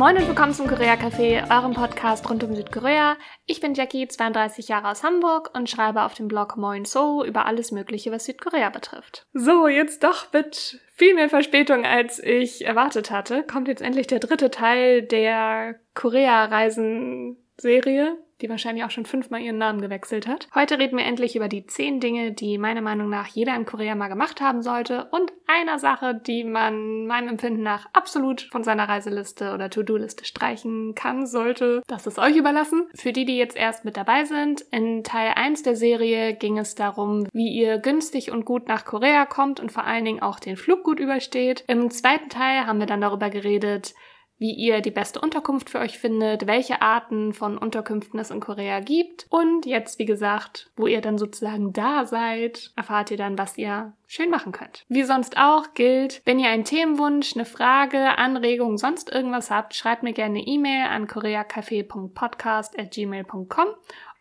Moin und willkommen zum Korea Café, eurem Podcast rund um Südkorea. Ich bin Jackie, 32 Jahre aus Hamburg und schreibe auf dem Blog Moin So über alles Mögliche, was Südkorea betrifft. So, jetzt doch mit viel mehr Verspätung, als ich erwartet hatte, kommt jetzt endlich der dritte Teil der Korea-Reisen-Serie die wahrscheinlich auch schon fünfmal ihren Namen gewechselt hat. Heute reden wir endlich über die zehn Dinge, die meiner Meinung nach jeder in Korea mal gemacht haben sollte und einer Sache, die man meinem Empfinden nach absolut von seiner Reiseliste oder To-Do-Liste streichen kann, sollte. Das ist euch überlassen. Für die, die jetzt erst mit dabei sind, in Teil 1 der Serie ging es darum, wie ihr günstig und gut nach Korea kommt und vor allen Dingen auch den Flug gut übersteht. Im zweiten Teil haben wir dann darüber geredet, wie ihr die beste Unterkunft für euch findet, welche Arten von Unterkünften es in Korea gibt. Und jetzt, wie gesagt, wo ihr dann sozusagen da seid, erfahrt ihr dann, was ihr schön machen könnt. Wie sonst auch gilt, wenn ihr einen Themenwunsch, eine Frage, Anregung, sonst irgendwas habt, schreibt mir gerne eine E-Mail an koreacafé.podcast.gmail.com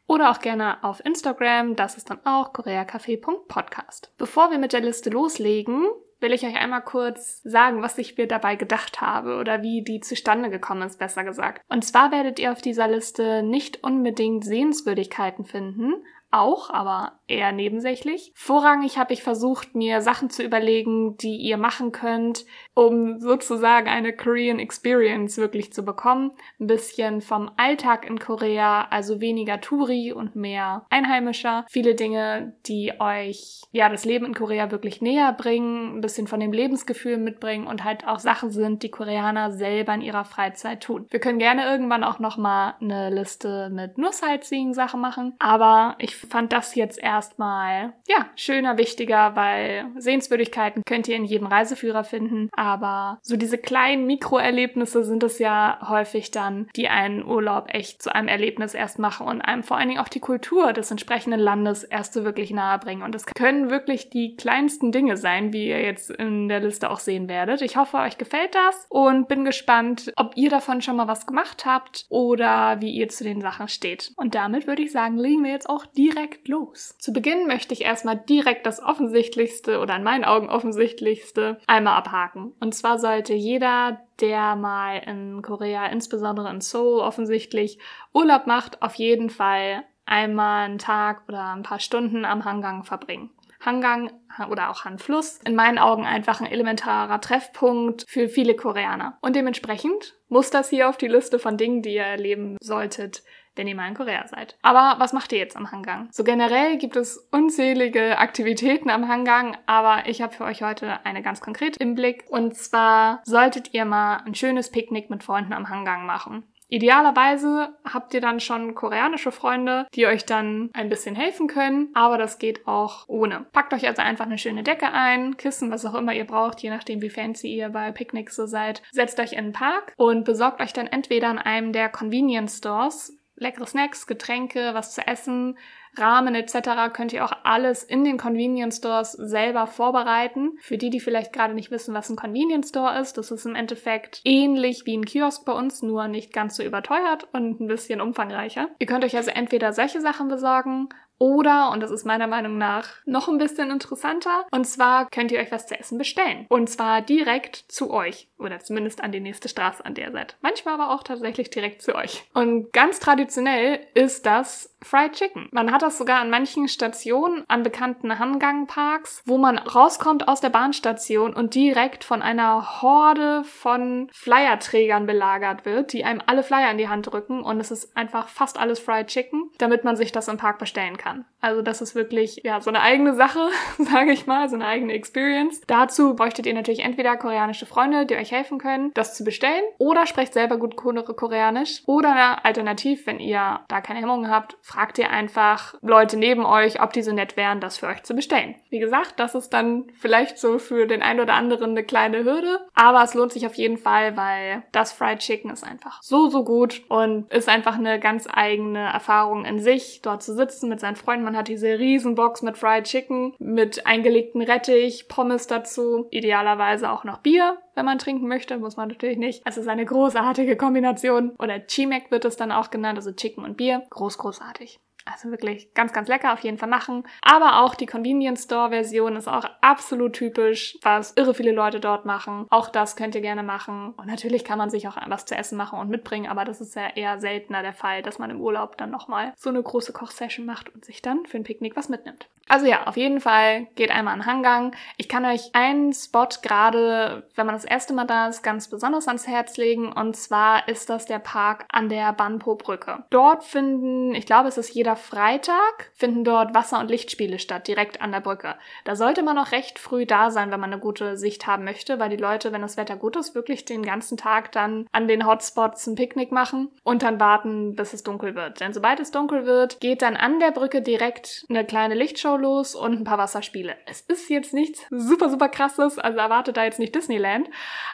oder auch gerne auf Instagram, das ist dann auch koreacafé.podcast. Bevor wir mit der Liste loslegen, will ich euch einmal kurz sagen, was ich mir dabei gedacht habe oder wie die zustande gekommen ist, besser gesagt. Und zwar werdet ihr auf dieser Liste nicht unbedingt Sehenswürdigkeiten finden, auch, aber eher nebensächlich. Vorrangig habe ich versucht, mir Sachen zu überlegen, die ihr machen könnt, um sozusagen eine Korean Experience wirklich zu bekommen. Ein bisschen vom Alltag in Korea, also weniger Touri und mehr Einheimischer. Viele Dinge, die euch ja das Leben in Korea wirklich näher bringen, ein bisschen von dem Lebensgefühl mitbringen und halt auch Sachen sind, die Koreaner selber in ihrer Freizeit tun. Wir können gerne irgendwann auch noch mal eine Liste mit nur Sightseeing Sachen machen, aber ich fand das jetzt erstmal, ja, schöner, wichtiger, weil Sehenswürdigkeiten könnt ihr in jedem Reiseführer finden, aber so diese kleinen Mikroerlebnisse sind es ja häufig dann, die einen Urlaub echt zu einem Erlebnis erst machen und einem vor allen Dingen auch die Kultur des entsprechenden Landes erst so wirklich nahe bringen. Und es können wirklich die kleinsten Dinge sein, wie ihr jetzt in der Liste auch sehen werdet. Ich hoffe, euch gefällt das und bin gespannt, ob ihr davon schon mal was gemacht habt oder wie ihr zu den Sachen steht. Und damit würde ich sagen, legen wir jetzt auch direkt los. Zu Beginn möchte ich erstmal direkt das Offensichtlichste oder in meinen Augen Offensichtlichste einmal abhaken. Und zwar sollte jeder, der mal in Korea, insbesondere in Seoul offensichtlich Urlaub macht, auf jeden Fall einmal einen Tag oder ein paar Stunden am Hangang verbringen. Hangang oder auch Han-Fluss in meinen Augen einfach ein elementarer Treffpunkt für viele Koreaner. Und dementsprechend muss das hier auf die Liste von Dingen, die ihr erleben solltet, wenn ihr mal in Korea seid. Aber was macht ihr jetzt am Hangang? So generell gibt es unzählige Aktivitäten am Hangang, aber ich habe für euch heute eine ganz konkret im Blick. Und zwar solltet ihr mal ein schönes Picknick mit Freunden am Hangang machen. Idealerweise habt ihr dann schon koreanische Freunde, die euch dann ein bisschen helfen können, aber das geht auch ohne. Packt euch also einfach eine schöne Decke ein, Kissen, was auch immer ihr braucht, je nachdem wie fancy ihr bei Picknicks so seid. Setzt euch in den Park und besorgt euch dann entweder in einem der Convenience Stores leckere Snacks, Getränke, was zu essen, Rahmen etc. könnt ihr auch alles in den Convenience Stores selber vorbereiten. Für die, die vielleicht gerade nicht wissen, was ein Convenience Store ist, das ist im Endeffekt ähnlich wie ein Kiosk bei uns, nur nicht ganz so überteuert und ein bisschen umfangreicher. Ihr könnt euch also entweder solche Sachen besorgen oder, und das ist meiner Meinung nach noch ein bisschen interessanter, und zwar könnt ihr euch was zu essen bestellen. Und zwar direkt zu euch. Oder zumindest an die nächste Straße, an der ihr seid. Manchmal aber auch tatsächlich direkt zu euch. Und ganz traditionell ist das Fried Chicken. Man hat das sogar an manchen Stationen, an bekannten Hangang-Parks, wo man rauskommt aus der Bahnstation und direkt von einer Horde von Flyerträgern belagert wird, die einem alle Flyer in die Hand drücken. Und es ist einfach fast alles Fried Chicken, damit man sich das im Park bestellen kann. Also das ist wirklich ja so eine eigene Sache, sage ich mal, so eine eigene Experience. Dazu bräuchtet ihr natürlich entweder koreanische Freunde, die euch helfen können, das zu bestellen, oder sprecht selber gut Koreanisch. Oder alternativ, wenn ihr da keine Hemmungen habt, fragt ihr einfach Leute neben euch, ob die so nett wären, das für euch zu bestellen. Wie gesagt, das ist dann vielleicht so für den einen oder anderen eine kleine Hürde, aber es lohnt sich auf jeden Fall, weil das Fried Chicken ist einfach so, so gut und ist einfach eine ganz eigene Erfahrung in sich, dort zu sitzen mit seinen Freunden. Man hat diese Riesenbox mit Fried Chicken, mit eingelegten Rettich, Pommes dazu, idealerweise auch noch Bier, wenn man trinken möchte, muss man natürlich nicht. Es ist eine großartige Kombination. Oder Chimek wird es dann auch genannt, also Chicken und Bier. Groß, großartig. Also wirklich ganz, ganz lecker auf jeden Fall machen. Aber auch die Convenience Store Version ist auch absolut typisch, was irre viele Leute dort machen. Auch das könnt ihr gerne machen. Und natürlich kann man sich auch was zu essen machen und mitbringen, aber das ist ja eher seltener der Fall, dass man im Urlaub dann nochmal so eine große Kochsession macht und sich dann für ein Picknick was mitnimmt. Also ja, auf jeden Fall geht einmal an Hangang. Ich kann euch einen Spot gerade, wenn man das erste Mal da ist, ganz besonders ans Herz legen. Und zwar ist das der Park an der Banpo-Brücke. Dort finden, ich glaube, es ist jeder Freitag, finden dort Wasser- und Lichtspiele statt, direkt an der Brücke. Da sollte man auch recht früh da sein, wenn man eine gute Sicht haben möchte, weil die Leute, wenn das Wetter gut ist, wirklich den ganzen Tag dann an den Hotspots ein Picknick machen und dann warten, bis es dunkel wird. Denn sobald es dunkel wird, geht dann an der Brücke direkt eine kleine Lichtshow los und ein paar Wasserspiele. Es ist jetzt nichts super, super krasses, also erwartet da jetzt nicht Disneyland,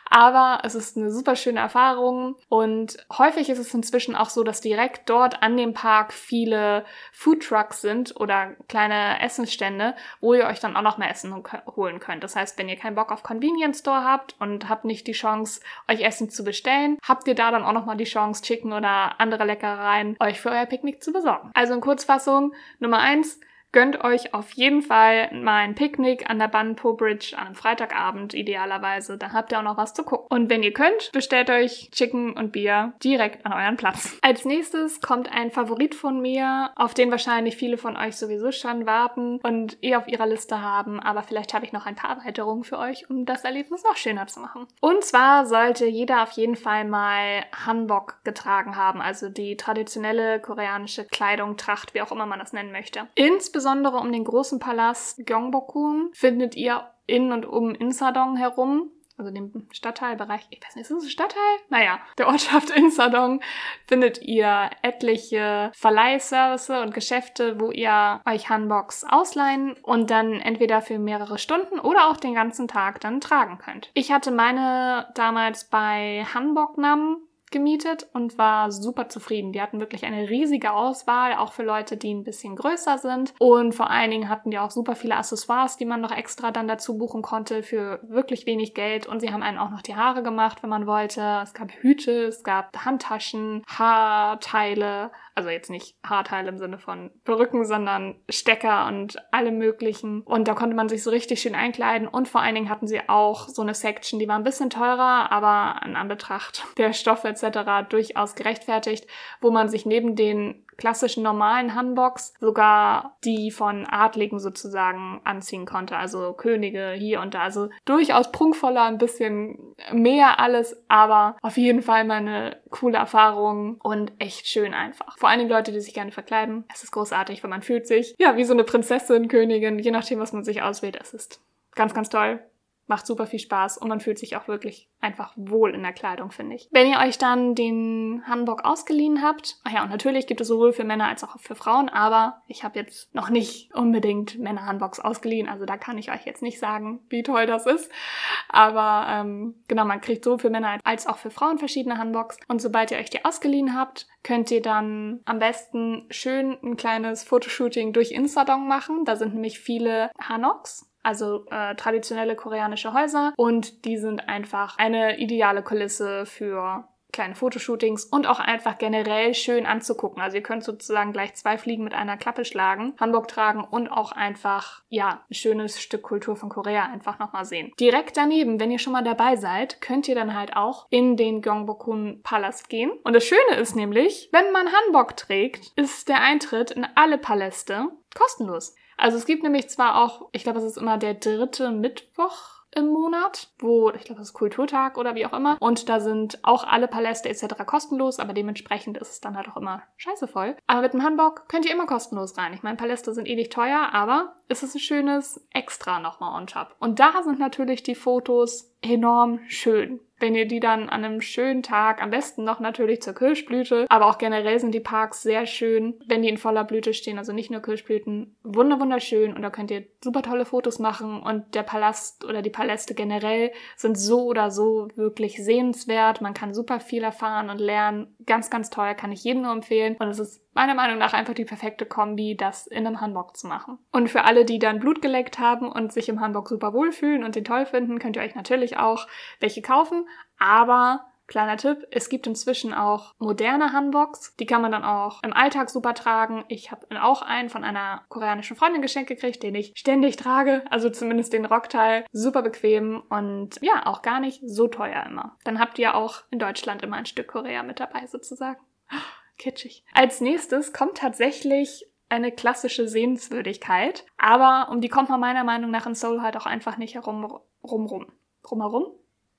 aber es ist eine super schöne Erfahrung und häufig ist es inzwischen auch so, dass direkt dort an dem Park viele Foodtrucks sind oder kleine Essensstände, wo ihr euch dann auch noch mehr Essen holen könnt. Das heißt, wenn ihr keinen Bock auf Convenience Store habt und habt nicht die Chance, euch Essen zu bestellen, habt ihr da dann auch nochmal die Chance, Chicken oder andere Leckereien euch für euer Picknick zu besorgen. Also in Kurzfassung, Nummer eins, Gönnt euch auf jeden Fall mal ein Picknick an der Banpo Bridge an einem Freitagabend idealerweise. Dann habt ihr auch noch was zu gucken. Und wenn ihr könnt, bestellt euch Chicken und Bier direkt an euren Platz. Als nächstes kommt ein Favorit von mir, auf den wahrscheinlich viele von euch sowieso schon warten und eh auf ihrer Liste haben. Aber vielleicht habe ich noch ein paar Erweiterungen für euch, um das Erlebnis noch schöner zu machen. Und zwar sollte jeder auf jeden Fall mal Hanbok getragen haben, also die traditionelle koreanische Kleidung, Tracht, wie auch immer man das nennen möchte. Insbesondere Insbesondere um den großen Palast Gyeongbokgung findet ihr in und um Insadong herum also dem Stadtteilbereich, ich weiß nicht, ist das ein Stadtteil? Naja, der Ortschaft Insadong findet ihr etliche Verleihservice und Geschäfte, wo ihr euch Hanboks ausleihen und dann entweder für mehrere Stunden oder auch den ganzen Tag dann tragen könnt. Ich hatte meine damals bei Hanboknam gemietet und war super zufrieden. Die hatten wirklich eine riesige Auswahl, auch für Leute, die ein bisschen größer sind. Und vor allen Dingen hatten die auch super viele Accessoires, die man noch extra dann dazu buchen konnte für wirklich wenig Geld. Und sie haben einen auch noch die Haare gemacht, wenn man wollte. Es gab Hüte, es gab Handtaschen, Haarteile. Also jetzt nicht Haarteile im Sinne von Perücken, sondern Stecker und alle möglichen. Und da konnte man sich so richtig schön einkleiden. Und vor allen Dingen hatten sie auch so eine Section, die war ein bisschen teurer, aber in Anbetracht der Stoffe etc. durchaus gerechtfertigt, wo man sich neben den klassischen normalen Hanboks sogar die von Adligen sozusagen anziehen konnte, also Könige hier und da. Also durchaus prunkvoller, ein bisschen mehr alles, aber auf jeden Fall mal eine coole Erfahrung und echt schön einfach. Vor allen Dingen Leute, die sich gerne verkleiden. Es ist großartig, weil man fühlt sich ja wie so eine Prinzessin, Königin, je nachdem, was man sich auswählt. Es ist ganz, ganz toll macht super viel Spaß und man fühlt sich auch wirklich einfach wohl in der Kleidung, finde ich. Wenn ihr euch dann den Hanbok ausgeliehen habt, ach ja, und natürlich gibt es sowohl für Männer als auch für Frauen, aber ich habe jetzt noch nicht unbedingt Männer-Hanboks ausgeliehen, also da kann ich euch jetzt nicht sagen, wie toll das ist. Aber ähm, genau, man kriegt sowohl für Männer als auch für Frauen verschiedene Hanboks und sobald ihr euch die ausgeliehen habt, könnt ihr dann am besten schön ein kleines Fotoshooting durch Instadong machen. Da sind nämlich viele Hanoks also äh, traditionelle koreanische Häuser und die sind einfach eine ideale Kulisse für kleine Fotoshootings und auch einfach generell schön anzugucken. Also ihr könnt sozusagen gleich zwei Fliegen mit einer Klappe schlagen, Hamburg tragen und auch einfach, ja, ein schönes Stück Kultur von Korea einfach nochmal sehen. Direkt daneben, wenn ihr schon mal dabei seid, könnt ihr dann halt auch in den Gyeongbokgun Palast gehen. Und das Schöne ist nämlich, wenn man Hanbok trägt, ist der Eintritt in alle Paläste kostenlos. Also es gibt nämlich zwar auch, ich glaube, es ist immer der dritte Mittwoch im Monat, wo, ich glaube, das ist Kulturtag oder wie auch immer. Und da sind auch alle Paläste etc. kostenlos, aber dementsprechend ist es dann halt auch immer scheiße voll. Aber mit dem Hamburg könnt ihr immer kostenlos rein. Ich meine, Paläste sind ewig teuer, aber es ist ein schönes Extra nochmal on top. Und da sind natürlich die Fotos enorm schön wenn ihr die dann an einem schönen Tag, am besten noch natürlich zur Kirschblüte, aber auch generell sind die Parks sehr schön, wenn die in voller Blüte stehen, also nicht nur Kirschblüten, wunder wunderschön. Und da könnt ihr super tolle Fotos machen. Und der Palast oder die Paläste generell sind so oder so wirklich sehenswert, man kann super viel erfahren und lernen, ganz, ganz toll, kann ich jedem nur empfehlen. Und es ist meiner Meinung nach einfach die perfekte Kombi, das in einem Hanbok zu machen. Und für alle, die dann Blut geleckt haben und sich im Hanbok super wohlfühlen und den toll finden, könnt ihr euch natürlich auch welche kaufen. Aber Kleiner Tipp, es gibt inzwischen auch moderne Hanboks. Die kann man dann auch im Alltag super tragen. Ich habe auch einen von einer koreanischen Freundin geschenkt gekriegt, den ich ständig trage. Also zumindest den Rockteil. Super bequem und ja, auch gar nicht so teuer immer. Dann habt ihr auch in Deutschland immer ein Stück Korea mit dabei sozusagen. Kitschig. Als nächstes kommt tatsächlich eine klassische Sehenswürdigkeit, aber um die kommt man meiner Meinung nach in Seoul halt auch einfach nicht herum rum rum. Drumherum?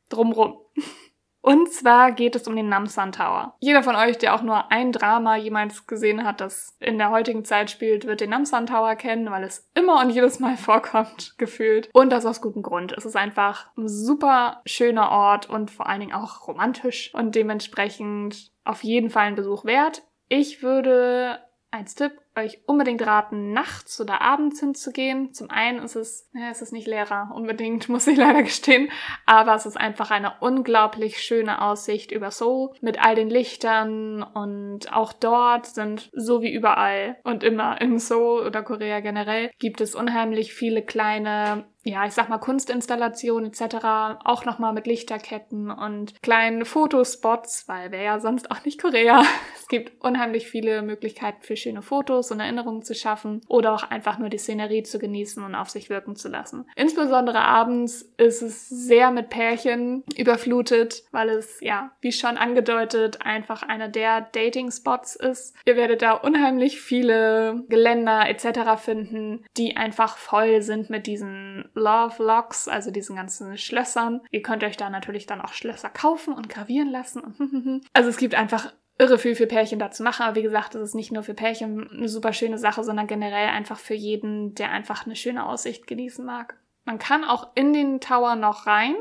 Drumrum. Und zwar geht es um den Namsan Tower. Jeder von euch, der auch nur ein Drama jemals gesehen hat, das in der heutigen Zeit spielt, wird den Namsan Tower kennen, weil es immer und jedes Mal vorkommt, gefühlt. Und das aus gutem Grund. Es ist einfach ein super schöner Ort und vor allen Dingen auch romantisch und dementsprechend auf jeden Fall ein Besuch wert. Ich würde als Tipp euch unbedingt raten, nachts oder abends hinzugehen. Zum einen ist es, ja, es ist nicht leerer unbedingt, muss ich leider gestehen, aber es ist einfach eine unglaublich schöne Aussicht über Seoul mit all den Lichtern und auch dort sind so wie überall und immer in Seoul oder Korea generell gibt es unheimlich viele kleine ja, ich sag mal Kunstinstallationen etc. auch nochmal mit Lichterketten und kleinen Fotospots, weil wäre ja sonst auch nicht Korea. Es gibt unheimlich viele Möglichkeiten für schöne Fotos und Erinnerungen zu schaffen oder auch einfach nur die Szenerie zu genießen und auf sich wirken zu lassen. Insbesondere abends ist es sehr mit Pärchen überflutet, weil es, ja, wie schon angedeutet, einfach einer der Dating-Spots ist. Ihr werdet da unheimlich viele Geländer etc. finden, die einfach voll sind mit diesen Love Locks, also diesen ganzen Schlössern. Ihr könnt euch da natürlich dann auch Schlösser kaufen und gravieren lassen. also es gibt einfach irre viel für Pärchen da zu machen. Aber wie gesagt, das ist nicht nur für Pärchen eine super schöne Sache, sondern generell einfach für jeden, der einfach eine schöne Aussicht genießen mag. Man kann auch in den Tower noch rein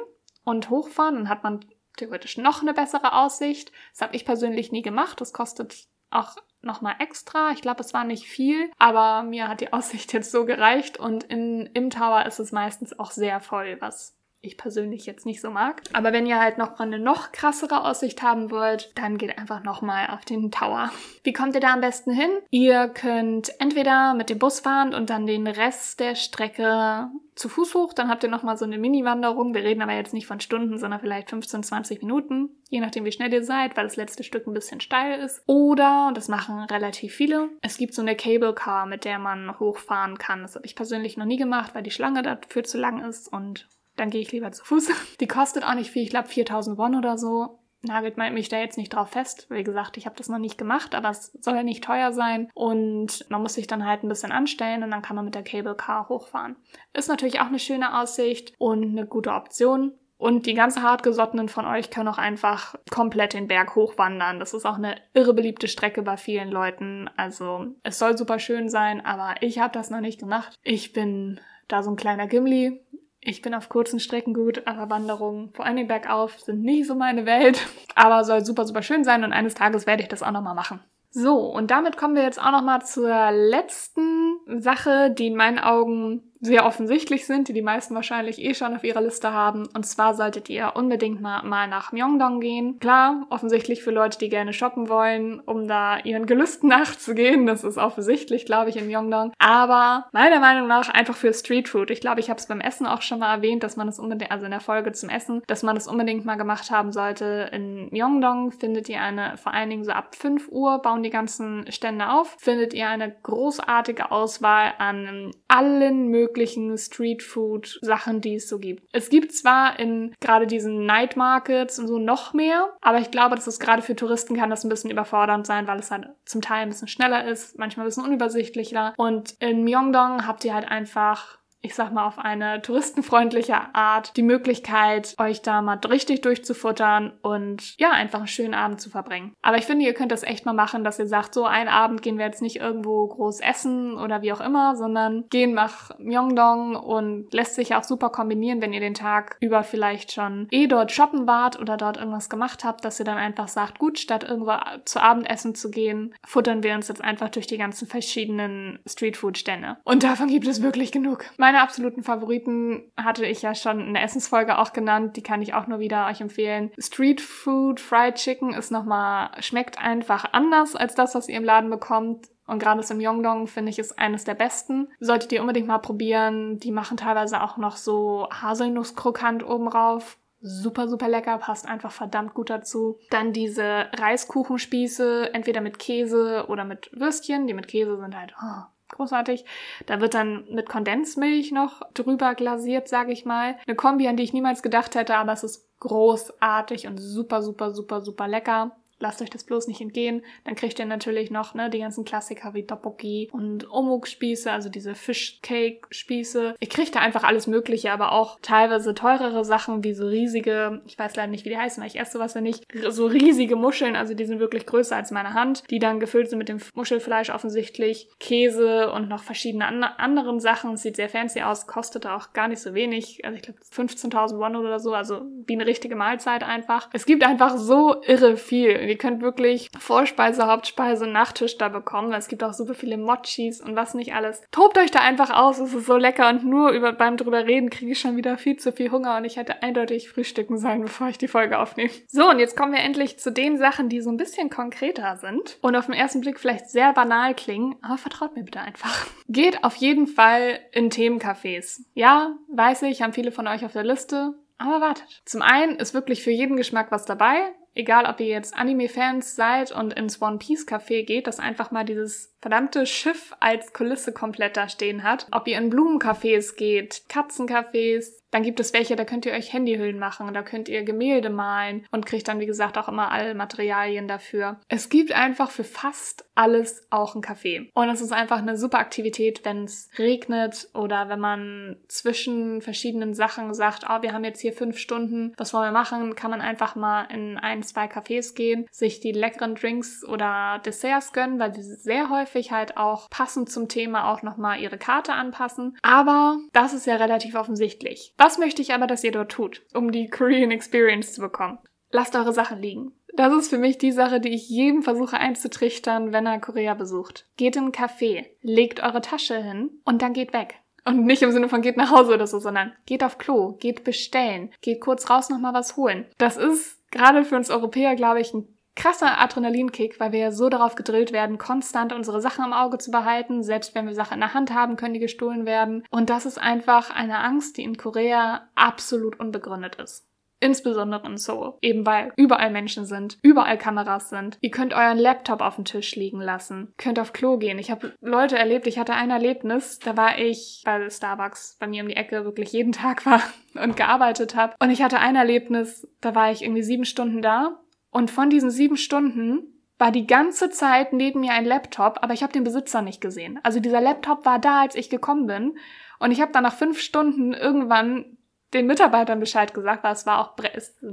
und hochfahren. Dann hat man theoretisch noch eine bessere Aussicht. Das habe ich persönlich nie gemacht. Das kostet auch nochmal extra. Ich glaube, es war nicht viel, aber mir hat die Aussicht jetzt so gereicht und in, im Tower ist es meistens auch sehr voll, was ich persönlich jetzt nicht so mag. Aber wenn ihr halt noch mal eine noch krassere Aussicht haben wollt, dann geht einfach nochmal auf den Tower. Wie kommt ihr da am besten hin? Ihr könnt entweder mit dem Bus fahren und dann den Rest der Strecke zu Fuß hoch, dann habt ihr nochmal so eine Mini-Wanderung. Wir reden aber jetzt nicht von Stunden, sondern vielleicht 15, 20 Minuten, je nachdem wie schnell ihr seid, weil das letzte Stück ein bisschen steil ist. Oder, und das machen relativ viele, es gibt so eine Cable Car, mit der man hochfahren kann. Das habe ich persönlich noch nie gemacht, weil die Schlange dafür zu lang ist und dann gehe ich lieber zu Fuß. Die kostet auch nicht viel, ich glaube 4000 Won oder so. Nagelt mich da jetzt nicht drauf fest. Wie gesagt, ich habe das noch nicht gemacht, aber es soll ja nicht teuer sein und man muss sich dann halt ein bisschen anstellen und dann kann man mit der Cable Car hochfahren. Ist natürlich auch eine schöne Aussicht und eine gute Option. Und die ganz hartgesottenen von euch können auch einfach komplett den Berg hochwandern. Das ist auch eine irre beliebte Strecke bei vielen Leuten. Also es soll super schön sein, aber ich habe das noch nicht gemacht. Ich bin da so ein kleiner Gimli. Ich bin auf kurzen Strecken gut, aber Wanderungen, vor allem bergauf, sind nicht so meine Welt. Aber soll super, super schön sein und eines Tages werde ich das auch nochmal machen. So, und damit kommen wir jetzt auch nochmal zur letzten Sache, die in meinen Augen sehr offensichtlich sind, die die meisten wahrscheinlich eh schon auf ihrer Liste haben. Und zwar solltet ihr unbedingt mal, nach Myeongdong gehen. Klar, offensichtlich für Leute, die gerne shoppen wollen, um da ihren Gelüsten nachzugehen. Das ist offensichtlich, glaube ich, in Myeongdong. Aber meiner Meinung nach einfach für Streetfood. Ich glaube, ich habe es beim Essen auch schon mal erwähnt, dass man es unbedingt, also in der Folge zum Essen, dass man es unbedingt mal gemacht haben sollte. In Myeongdong findet ihr eine, vor allen Dingen so ab 5 Uhr bauen die ganzen Stände auf, findet ihr eine großartige Auswahl an allen möglichen möglichen Streetfood-Sachen, die es so gibt. Es gibt zwar in gerade diesen Night Markets und so noch mehr, aber ich glaube, dass es gerade für Touristen kann das ein bisschen überfordernd sein, weil es halt zum Teil ein bisschen schneller ist, manchmal ein bisschen unübersichtlicher. Und in Myeongdong habt ihr halt einfach ich sag mal, auf eine touristenfreundliche Art die Möglichkeit, euch da mal richtig durchzufuttern und ja, einfach einen schönen Abend zu verbringen. Aber ich finde, ihr könnt das echt mal machen, dass ihr sagt, so einen Abend gehen wir jetzt nicht irgendwo groß essen oder wie auch immer, sondern gehen nach Myeongdong und lässt sich auch super kombinieren, wenn ihr den Tag über vielleicht schon eh dort shoppen wart oder dort irgendwas gemacht habt, dass ihr dann einfach sagt, gut, statt irgendwo zu Abendessen zu gehen, futtern wir uns jetzt einfach durch die ganzen verschiedenen Streetfood-Stände. Und davon gibt es wirklich genug. Meine meine absoluten Favoriten hatte ich ja schon in der Essensfolge auch genannt. Die kann ich auch nur wieder euch empfehlen. Street Food Fried Chicken ist nochmal, schmeckt einfach anders als das, was ihr im Laden bekommt. Und gerade das im Yongdong finde ich ist eines der besten. Solltet ihr unbedingt mal probieren. Die machen teilweise auch noch so Haselnusskrokant oben drauf super, super lecker, passt einfach verdammt gut dazu. Dann diese Reiskuchenspieße, entweder mit Käse oder mit Würstchen. Die mit Käse sind halt oh, großartig. Da wird dann mit Kondensmilch noch drüber glasiert, sage ich mal. Eine Kombi, an die ich niemals gedacht hätte, aber es ist großartig und super, super, super, super lecker lasst euch das bloß nicht entgehen. Dann kriegt ihr natürlich noch ne, die ganzen Klassiker wie Tteokbokki und Omuk-Spieße, also diese Fishcake-Spieße. Ihr kriegt da einfach alles Mögliche, aber auch teilweise teurere Sachen wie so riesige, ich weiß leider nicht, wie die heißen, weil ich esse sowas ja nicht, so riesige Muscheln, also die sind wirklich größer als meine Hand, die dann gefüllt sind mit dem Muschelfleisch offensichtlich, Käse und noch verschiedene an anderen Sachen. Sieht sehr fancy aus, kostet auch gar nicht so wenig, also ich glaube 15.000 Won oder so, also wie eine richtige Mahlzeit einfach. Es gibt einfach so irre viel Ihr könnt wirklich Vorspeise, Hauptspeise, Nachtisch da bekommen. Es gibt auch super viele Mochis und was nicht alles. Tobt euch da einfach aus, es ist so lecker und nur über, beim drüber reden kriege ich schon wieder viel zu viel Hunger und ich hätte eindeutig frühstücken sollen, bevor ich die Folge aufnehme. So, und jetzt kommen wir endlich zu den Sachen, die so ein bisschen konkreter sind und auf den ersten Blick vielleicht sehr banal klingen, aber vertraut mir bitte einfach. Geht auf jeden Fall in Themencafés. Ja, weiß ich, haben viele von euch auf der Liste. Aber wartet. Zum einen ist wirklich für jeden Geschmack was dabei egal ob ihr jetzt Anime-Fans seid und ins One Piece Café geht, das einfach mal dieses verdammte Schiff als Kulisse komplett da stehen hat. Ob ihr in Blumencafés geht, Katzencafés, dann gibt es welche, da könnt ihr euch Handyhüllen machen, da könnt ihr Gemälde malen und kriegt dann, wie gesagt, auch immer alle Materialien dafür. Es gibt einfach für fast alles auch ein Café. Und es ist einfach eine super Aktivität, wenn es regnet oder wenn man zwischen verschiedenen Sachen sagt, oh, wir haben jetzt hier fünf Stunden, was wollen wir machen, kann man einfach mal in ein, zwei Cafés gehen, sich die leckeren Drinks oder Desserts gönnen, weil sie sehr häufig halt auch passend zum Thema auch nochmal ihre Karte anpassen. Aber das ist ja relativ offensichtlich. Was möchte ich aber, dass ihr dort tut, um die Korean Experience zu bekommen? Lasst eure Sachen liegen. Das ist für mich die Sache, die ich jedem versuche einzutrichtern, wenn er Korea besucht. Geht in ein Café, legt eure Tasche hin und dann geht weg. Und nicht im Sinne von geht nach Hause oder so, sondern geht auf Klo, geht bestellen, geht kurz raus nochmal was holen. Das ist gerade für uns Europäer, glaube ich, ein krasser Adrenalinkick, weil wir so darauf gedrillt werden, konstant unsere Sachen im Auge zu behalten. Selbst wenn wir Sachen in der Hand haben, können die gestohlen werden. Und das ist einfach eine Angst, die in Korea absolut unbegründet ist. Insbesondere in Seoul. Eben weil überall Menschen sind, überall Kameras sind. Ihr könnt euren Laptop auf dem Tisch liegen lassen, könnt auf Klo gehen. Ich habe Leute erlebt, ich hatte ein Erlebnis, da war ich bei Starbucks bei mir um die Ecke wirklich jeden Tag war und gearbeitet habe. Und ich hatte ein Erlebnis, da war ich irgendwie sieben Stunden da und von diesen sieben Stunden war die ganze Zeit neben mir ein Laptop, aber ich habe den Besitzer nicht gesehen. Also dieser Laptop war da, als ich gekommen bin. Und ich habe dann nach fünf Stunden irgendwann den Mitarbeitern Bescheid gesagt, weil es war auch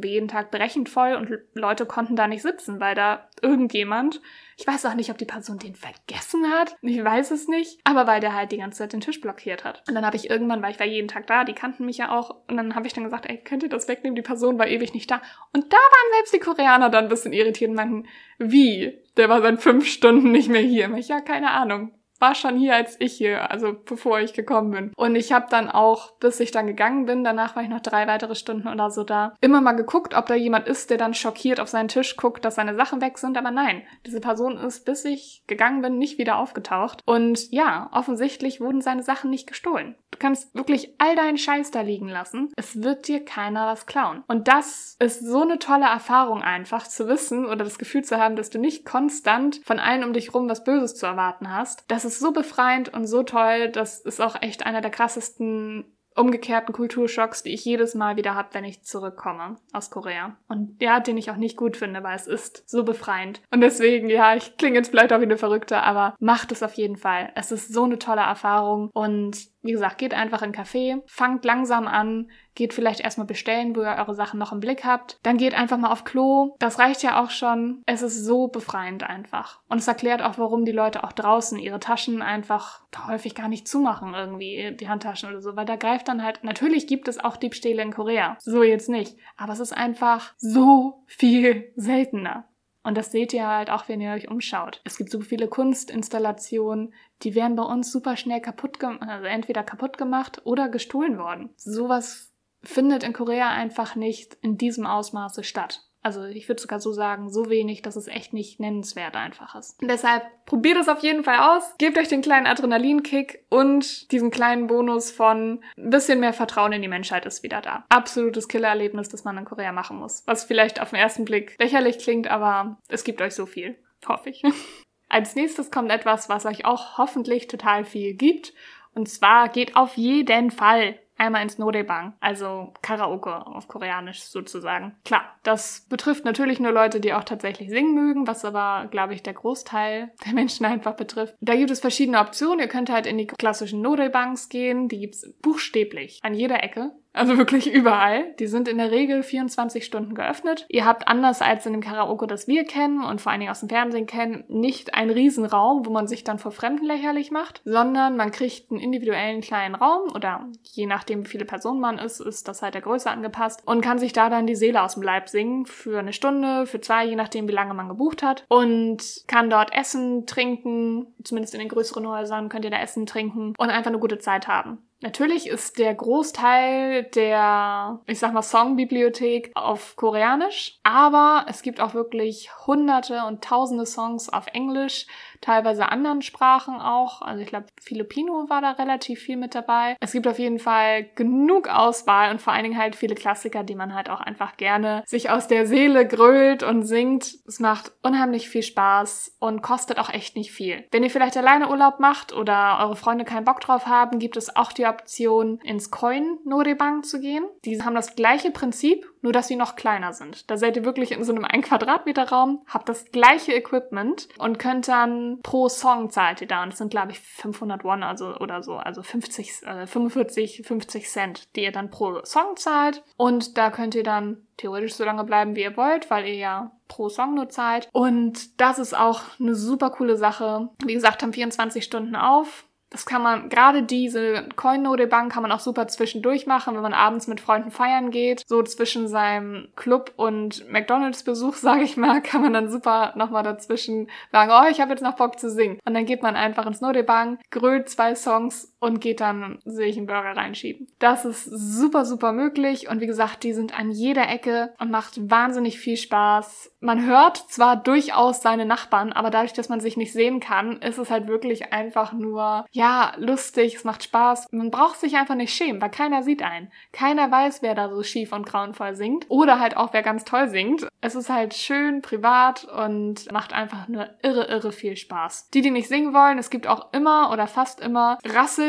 jeden Tag brechend voll und Leute konnten da nicht sitzen, weil da irgendjemand, ich weiß auch nicht, ob die Person den vergessen hat, ich weiß es nicht, aber weil der halt die ganze Zeit den Tisch blockiert hat. Und dann habe ich irgendwann, weil ich war jeden Tag da, die kannten mich ja auch, und dann habe ich dann gesagt, ey, könnt ihr das wegnehmen? Die Person war ewig nicht da. Und da waren selbst die Koreaner dann ein bisschen irritiert und meinten, wie? Der war seit fünf Stunden nicht mehr hier. Ich, ja, keine Ahnung war schon hier, als ich hier, also bevor ich gekommen bin. Und ich habe dann auch, bis ich dann gegangen bin, danach war ich noch drei weitere Stunden oder so da, immer mal geguckt, ob da jemand ist, der dann schockiert auf seinen Tisch guckt, dass seine Sachen weg sind. Aber nein, diese Person ist, bis ich gegangen bin, nicht wieder aufgetaucht. Und ja, offensichtlich wurden seine Sachen nicht gestohlen. Du kannst wirklich all deinen Scheiß da liegen lassen. Es wird dir keiner was klauen. Und das ist so eine tolle Erfahrung einfach zu wissen oder das Gefühl zu haben, dass du nicht konstant von allen um dich rum was Böses zu erwarten hast. Das ist ist so befreiend und so toll. Das ist auch echt einer der krassesten umgekehrten Kulturschocks, die ich jedes Mal wieder habe, wenn ich zurückkomme aus Korea. Und ja, den ich auch nicht gut finde, weil es ist so befreiend. Und deswegen, ja, ich klinge jetzt vielleicht auch wie eine Verrückte, aber macht es auf jeden Fall. Es ist so eine tolle Erfahrung und wie gesagt, geht einfach in einen Café, fangt langsam an, geht vielleicht erstmal bestellen, wo ihr eure Sachen noch im Blick habt. Dann geht einfach mal auf Klo. Das reicht ja auch schon. Es ist so befreiend einfach. Und es erklärt auch, warum die Leute auch draußen ihre Taschen einfach häufig gar nicht zumachen, irgendwie, die Handtaschen oder so. Weil da greift dann halt, natürlich gibt es auch Diebstähle in Korea. So jetzt nicht. Aber es ist einfach so viel seltener. Und das seht ihr halt auch, wenn ihr euch umschaut. Es gibt so viele Kunstinstallationen, die werden bei uns super schnell kaputt also entweder kaputt gemacht oder gestohlen worden. Sowas findet in Korea einfach nicht in diesem Ausmaße statt. Also ich würde sogar so sagen, so wenig, dass es echt nicht nennenswert einfach ist. Deshalb probiert es auf jeden Fall aus. Gebt euch den kleinen Adrenalinkick und diesen kleinen Bonus von ein bisschen mehr Vertrauen in die Menschheit ist wieder da. Absolutes Killererlebnis, das man in Korea machen muss. Was vielleicht auf den ersten Blick lächerlich klingt, aber es gibt euch so viel. Hoffe ich. Als nächstes kommt etwas, was euch auch hoffentlich total viel gibt. Und zwar geht auf jeden Fall einmal ins Norebang, also Karaoke auf Koreanisch sozusagen. Klar, das betrifft natürlich nur Leute, die auch tatsächlich singen mögen, was aber, glaube ich, der Großteil der Menschen einfach betrifft. Da gibt es verschiedene Optionen. Ihr könnt halt in die klassischen Norebangs gehen, die gibt's buchstäblich an jeder Ecke. Also wirklich überall. Die sind in der Regel 24 Stunden geöffnet. Ihr habt anders als in dem Karaoke, das wir kennen und vor allen Dingen aus dem Fernsehen kennen, nicht einen Riesenraum, wo man sich dann vor Fremden lächerlich macht, sondern man kriegt einen individuellen kleinen Raum oder je nachdem, wie viele Personen man ist, ist das halt der Größe angepasst und kann sich da dann die Seele aus dem Leib singen für eine Stunde, für zwei, je nachdem, wie lange man gebucht hat und kann dort essen, trinken, zumindest in den größeren Häusern könnt ihr da essen, trinken und einfach eine gute Zeit haben. Natürlich ist der Großteil der, ich sag mal, Songbibliothek auf Koreanisch, aber es gibt auch wirklich hunderte und tausende Songs auf Englisch, teilweise anderen Sprachen auch. Also ich glaube, Filipino war da relativ viel mit dabei. Es gibt auf jeden Fall genug Auswahl und vor allen Dingen halt viele Klassiker, die man halt auch einfach gerne sich aus der Seele grölt und singt. Es macht unheimlich viel Spaß und kostet auch echt nicht viel. Wenn ihr vielleicht alleine Urlaub macht oder eure Freunde keinen Bock drauf haben, gibt es auch die Option, ins Coin Norebang zu gehen. Die haben das gleiche Prinzip, nur dass sie noch kleiner sind. Da seid ihr wirklich in so einem 1 Quadratmeter Raum, habt das gleiche Equipment und könnt dann pro Song zahlt ihr da und das sind glaube ich 500 Won also oder so, also 50 äh, 45 50 Cent, die ihr dann pro Song zahlt und da könnt ihr dann theoretisch so lange bleiben, wie ihr wollt, weil ihr ja pro Song nur zahlt und das ist auch eine super coole Sache. Wie gesagt, haben 24 Stunden auf das kann man, gerade diese Coin-Node-Bank kann man auch super zwischendurch machen, wenn man abends mit Freunden feiern geht. So zwischen seinem Club und McDonalds-Besuch, sage ich mal, kann man dann super nochmal dazwischen sagen, oh, ich habe jetzt noch Bock zu singen. Und dann geht man einfach ins Node-Bank, grölt zwei Songs und geht dann sich einen Burger reinschieben. Das ist super, super möglich. Und wie gesagt, die sind an jeder Ecke und macht wahnsinnig viel Spaß. Man hört zwar durchaus seine Nachbarn, aber dadurch, dass man sich nicht sehen kann, ist es halt wirklich einfach nur, ja, lustig, es macht Spaß. Man braucht sich einfach nicht schämen, weil keiner sieht einen. Keiner weiß, wer da so schief und grauenvoll singt. Oder halt auch, wer ganz toll singt. Es ist halt schön, privat und macht einfach nur irre, irre viel Spaß. Die, die nicht singen wollen, es gibt auch immer oder fast immer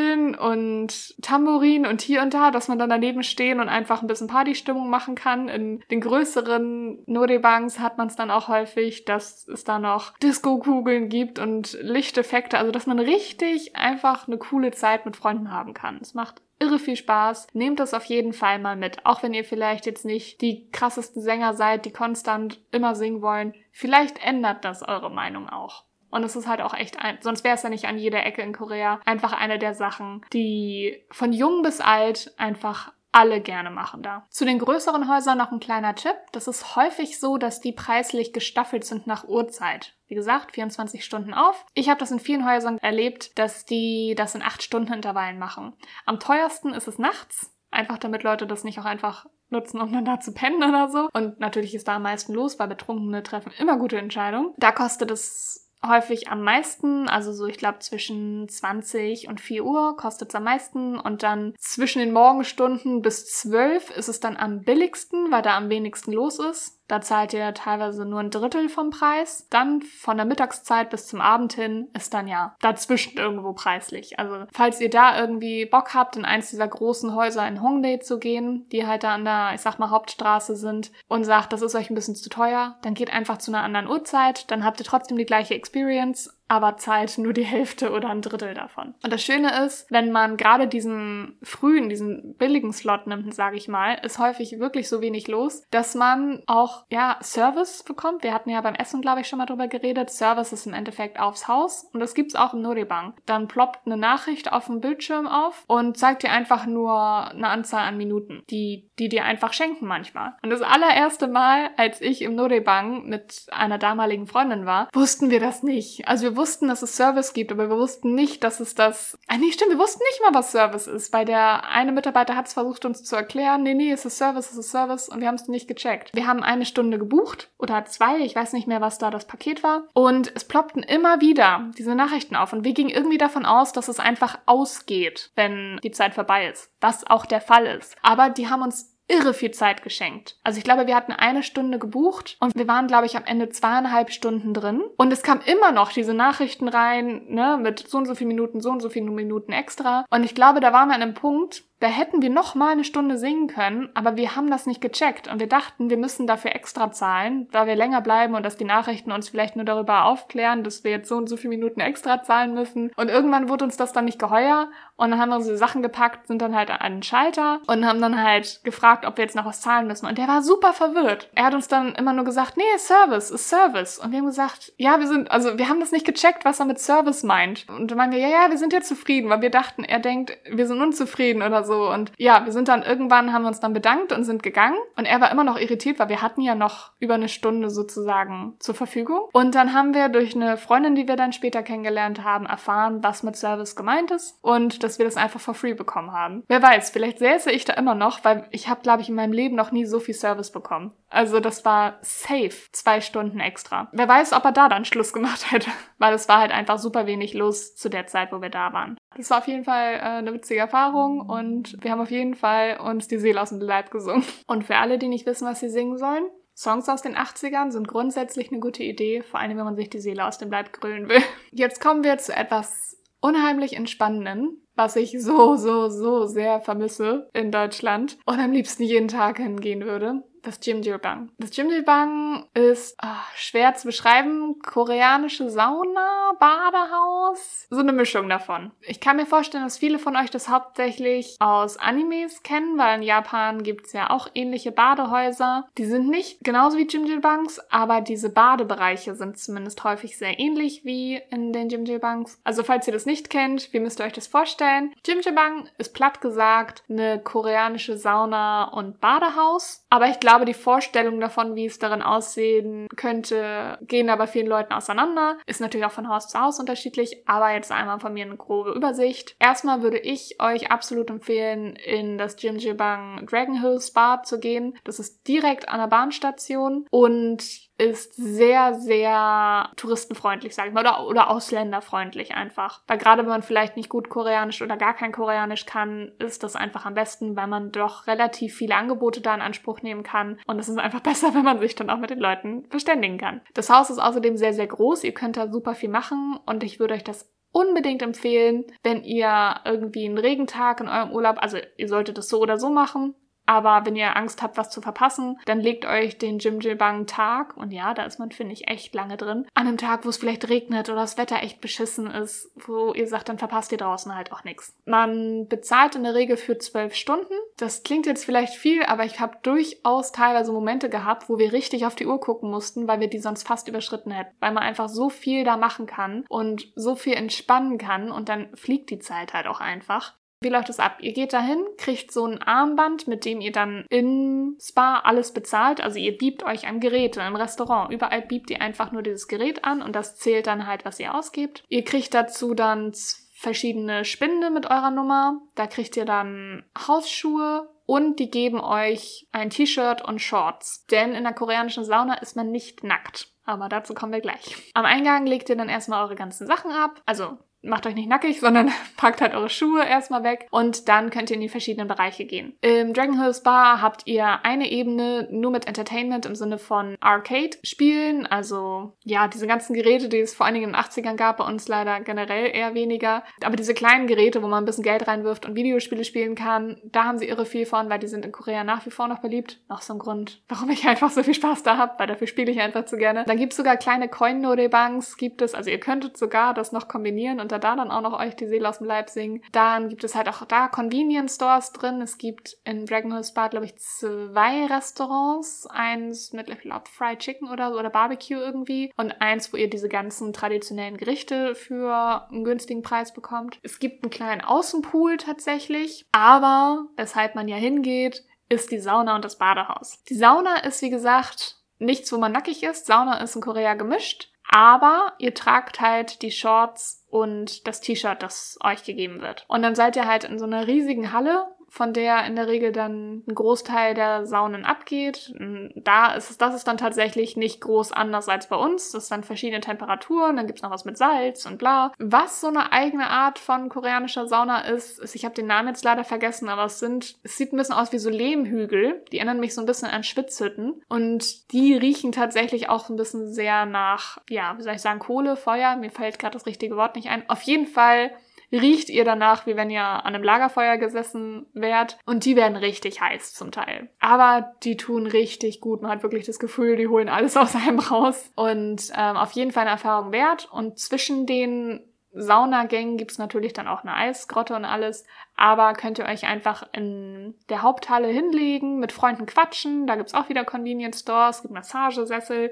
Rasseln und Tambourin und hier und da, dass man dann daneben stehen und einfach ein bisschen Partystimmung machen kann. In den größeren Nodebanks hat man es dann auch häufig, dass es da noch Disco-Kugeln gibt und Lichteffekte, also dass man richtig einfach eine coole Zeit mit Freunden haben kann. Es macht irre viel Spaß. Nehmt das auf jeden Fall mal mit. Auch wenn ihr vielleicht jetzt nicht die krassesten Sänger seid, die konstant immer singen wollen. Vielleicht ändert das eure Meinung auch. Und es ist halt auch echt ein, sonst wäre es ja nicht an jeder Ecke in Korea, einfach eine der Sachen, die von jung bis alt einfach alle gerne machen da. Zu den größeren Häusern noch ein kleiner Tipp. Das ist häufig so, dass die preislich gestaffelt sind nach Uhrzeit. Wie gesagt, 24 Stunden auf. Ich habe das in vielen Häusern erlebt, dass die das in 8 Stunden Intervallen machen. Am teuersten ist es nachts. Einfach damit Leute das nicht auch einfach nutzen, um dann da zu pennen oder so. Und natürlich ist da am meisten los, weil Betrunkene treffen immer gute Entscheidungen. Da kostet es häufig am meisten, also so ich glaube zwischen 20 und 4 Uhr kostet es am meisten und dann zwischen den Morgenstunden bis 12 ist es dann am billigsten, weil da am wenigsten los ist. Da zahlt ihr teilweise nur ein Drittel vom Preis. Dann von der Mittagszeit bis zum Abend hin ist dann ja dazwischen irgendwo preislich. Also falls ihr da irgendwie Bock habt, in eins dieser großen Häuser in Hongdae zu gehen, die halt da an der, ich sag mal, Hauptstraße sind und sagt, das ist euch ein bisschen zu teuer, dann geht einfach zu einer anderen Uhrzeit. Dann habt ihr trotzdem die gleiche Experience aber zahlt nur die Hälfte oder ein Drittel davon. Und das Schöne ist, wenn man gerade diesen frühen, diesen billigen Slot nimmt, sage ich mal, ist häufig wirklich so wenig los, dass man auch ja Service bekommt. Wir hatten ja beim Essen, glaube ich, schon mal drüber geredet. Service ist im Endeffekt aufs Haus und das gibt's auch im Norebank. Dann ploppt eine Nachricht auf dem Bildschirm auf und zeigt dir einfach nur eine Anzahl an Minuten, die die dir einfach schenken manchmal. Und das allererste Mal, als ich im Norebank mit einer damaligen Freundin war, wussten wir das nicht. Also wir wir wussten, dass es Service gibt, aber wir wussten nicht, dass es das. Ah, nee, stimmt, wir wussten nicht mal, was Service ist, weil der eine Mitarbeiter hat es versucht, uns zu erklären. Nee, nee, es ist Service, es ist Service und wir haben es nicht gecheckt. Wir haben eine Stunde gebucht oder zwei, ich weiß nicht mehr, was da das Paket war. Und es ploppten immer wieder diese Nachrichten auf und wir gingen irgendwie davon aus, dass es einfach ausgeht, wenn die Zeit vorbei ist. Was auch der Fall ist. Aber die haben uns irre viel Zeit geschenkt. Also ich glaube, wir hatten eine Stunde gebucht und wir waren, glaube ich, am Ende zweieinhalb Stunden drin. Und es kam immer noch diese Nachrichten rein, ne, mit so und so viel Minuten, so und so viele Minuten extra. Und ich glaube, da waren wir an einem Punkt, da hätten wir noch mal eine Stunde singen können, aber wir haben das nicht gecheckt und wir dachten, wir müssen dafür extra zahlen, da wir länger bleiben und dass die Nachrichten uns vielleicht nur darüber aufklären, dass wir jetzt so und so viele Minuten extra zahlen müssen. Und irgendwann wurde uns das dann nicht geheuer und dann haben wir unsere Sachen gepackt, sind dann halt an den Schalter und haben dann halt gefragt, ob wir jetzt noch was zahlen müssen. Und der war super verwirrt. Er hat uns dann immer nur gesagt, nee, Service, ist Service. Und wir haben gesagt, ja, wir sind, also wir haben das nicht gecheckt, was er mit Service meint. Und dann meinen wir, ja, ja, wir sind ja zufrieden, weil wir dachten, er denkt, wir sind unzufrieden oder so so. Und ja, wir sind dann irgendwann, haben wir uns dann bedankt und sind gegangen. Und er war immer noch irritiert, weil wir hatten ja noch über eine Stunde sozusagen zur Verfügung. Und dann haben wir durch eine Freundin, die wir dann später kennengelernt haben, erfahren, was mit Service gemeint ist und dass wir das einfach for free bekommen haben. Wer weiß, vielleicht säße ich da immer noch, weil ich habe, glaube ich, in meinem Leben noch nie so viel Service bekommen. Also das war safe zwei Stunden extra. Wer weiß, ob er da dann Schluss gemacht hätte, weil es war halt einfach super wenig los zu der Zeit, wo wir da waren. Das war auf jeden Fall äh, eine witzige Erfahrung und wir haben auf jeden Fall uns die Seele aus dem Leib gesungen. Und für alle, die nicht wissen, was sie singen sollen, Songs aus den 80ern sind grundsätzlich eine gute Idee, vor allem wenn man sich die Seele aus dem Leib grüllen will. Jetzt kommen wir zu etwas unheimlich Entspannenden, was ich so, so, so sehr vermisse in Deutschland und am liebsten jeden Tag hingehen würde das Jimjilbang. Das Jimjilbang ist ach, schwer zu beschreiben. Koreanische Sauna, Badehaus, so eine Mischung davon. Ich kann mir vorstellen, dass viele von euch das hauptsächlich aus Animes kennen, weil in Japan gibt's ja auch ähnliche Badehäuser. Die sind nicht genauso wie Jimjilbangs, aber diese Badebereiche sind zumindest häufig sehr ähnlich wie in den Jimjilbangs. Also falls ihr das nicht kennt, wie müsst ihr euch das vorstellen? Jimjilbang ist platt gesagt eine koreanische Sauna und Badehaus. Aber ich glaube, glaube, die Vorstellung davon, wie es darin aussehen könnte, gehen aber vielen Leuten auseinander. Ist natürlich auch von Haus zu Haus unterschiedlich, aber jetzt einmal von mir eine grobe Übersicht. Erstmal würde ich euch absolut empfehlen, in das Jimjibang Dragon Hill Spa zu gehen. Das ist direkt an der Bahnstation und ist sehr, sehr touristenfreundlich, sage ich mal, oder, oder ausländerfreundlich einfach. Weil gerade wenn man vielleicht nicht gut Koreanisch oder gar kein Koreanisch kann, ist das einfach am besten, weil man doch relativ viele Angebote da in Anspruch nehmen kann. Und es ist einfach besser, wenn man sich dann auch mit den Leuten verständigen kann. Das Haus ist außerdem sehr, sehr groß. Ihr könnt da super viel machen und ich würde euch das unbedingt empfehlen, wenn ihr irgendwie einen Regentag in eurem Urlaub, also ihr solltet es so oder so machen, aber wenn ihr Angst habt, was zu verpassen, dann legt euch den Jimjilbang Tag, und ja, da ist man, finde ich, echt lange drin, an einem Tag, wo es vielleicht regnet oder das Wetter echt beschissen ist, wo ihr sagt, dann verpasst ihr draußen halt auch nichts. Man bezahlt in der Regel für zwölf Stunden. Das klingt jetzt vielleicht viel, aber ich habe durchaus teilweise Momente gehabt, wo wir richtig auf die Uhr gucken mussten, weil wir die sonst fast überschritten hätten. Weil man einfach so viel da machen kann und so viel entspannen kann und dann fliegt die Zeit halt auch einfach. Wie läuft es ab? Ihr geht dahin, kriegt so ein Armband, mit dem ihr dann im Spa alles bezahlt. Also ihr biebt euch am Gerät, im Restaurant. Überall biebt ihr einfach nur dieses Gerät an und das zählt dann halt, was ihr ausgebt. Ihr kriegt dazu dann verschiedene Spinde mit eurer Nummer. Da kriegt ihr dann Hausschuhe und die geben euch ein T-Shirt und Shorts. Denn in der koreanischen Sauna ist man nicht nackt. Aber dazu kommen wir gleich. Am Eingang legt ihr dann erstmal eure ganzen Sachen ab. Also macht euch nicht nackig, sondern packt halt eure Schuhe erstmal weg und dann könnt ihr in die verschiedenen Bereiche gehen. Im Dragon Hill Spa habt ihr eine Ebene nur mit Entertainment im Sinne von Arcade-Spielen, also ja, diese ganzen Geräte, die es vor allen Dingen in den 80ern gab, bei uns leider generell eher weniger. Aber diese kleinen Geräte, wo man ein bisschen Geld reinwirft und Videospiele spielen kann, da haben sie irre viel von, weil die sind in Korea nach wie vor noch beliebt. Noch so ein Grund, warum ich einfach so viel Spaß da habe, weil dafür spiele ich einfach zu gerne. Dann gibt es sogar kleine Coin-Norebanks, gibt es, also ihr könntet sogar das noch kombinieren und da dann auch noch euch die Seele aus dem Leib singen. Dann gibt es halt auch da Convenience Stores drin. Es gibt in Dragon Hill Spa, glaube ich, zwei Restaurants. Eins mit, glaube, Fried Chicken oder so oder Barbecue irgendwie. Und eins, wo ihr diese ganzen traditionellen Gerichte für einen günstigen Preis bekommt. Es gibt einen kleinen Außenpool tatsächlich. Aber, weshalb man ja hingeht, ist die Sauna und das Badehaus. Die Sauna ist, wie gesagt, nichts, wo man nackig ist. Sauna ist in Korea gemischt. Aber ihr tragt halt die Shorts und das T-Shirt, das euch gegeben wird. Und dann seid ihr halt in so einer riesigen Halle von der in der Regel dann ein Großteil der Saunen abgeht. Da ist es, das ist dann tatsächlich nicht groß anders als bei uns. Das ist dann verschiedene Temperaturen, dann gibt's noch was mit Salz und bla. Was so eine eigene Art von koreanischer Sauna ist, ist, ich habe den Namen jetzt leider vergessen, aber es sind, es sieht ein bisschen aus wie so Lehmhügel. Die erinnern mich so ein bisschen an Schwitzhütten. Und die riechen tatsächlich auch ein bisschen sehr nach, ja, wie soll ich sagen, Kohle, Feuer. Mir fällt gerade das richtige Wort nicht ein. Auf jeden Fall riecht ihr danach, wie wenn ihr an einem Lagerfeuer gesessen wärt. Und die werden richtig heiß zum Teil. Aber die tun richtig gut. Man hat wirklich das Gefühl, die holen alles aus einem raus. Und ähm, auf jeden Fall eine Erfahrung wert. Und zwischen den Saunagängen gibt's natürlich dann auch eine Eisgrotte und alles. Aber könnt ihr euch einfach in der Haupthalle hinlegen, mit Freunden quatschen. Da gibt's auch wieder Convenience Stores, es gibt Massagesessel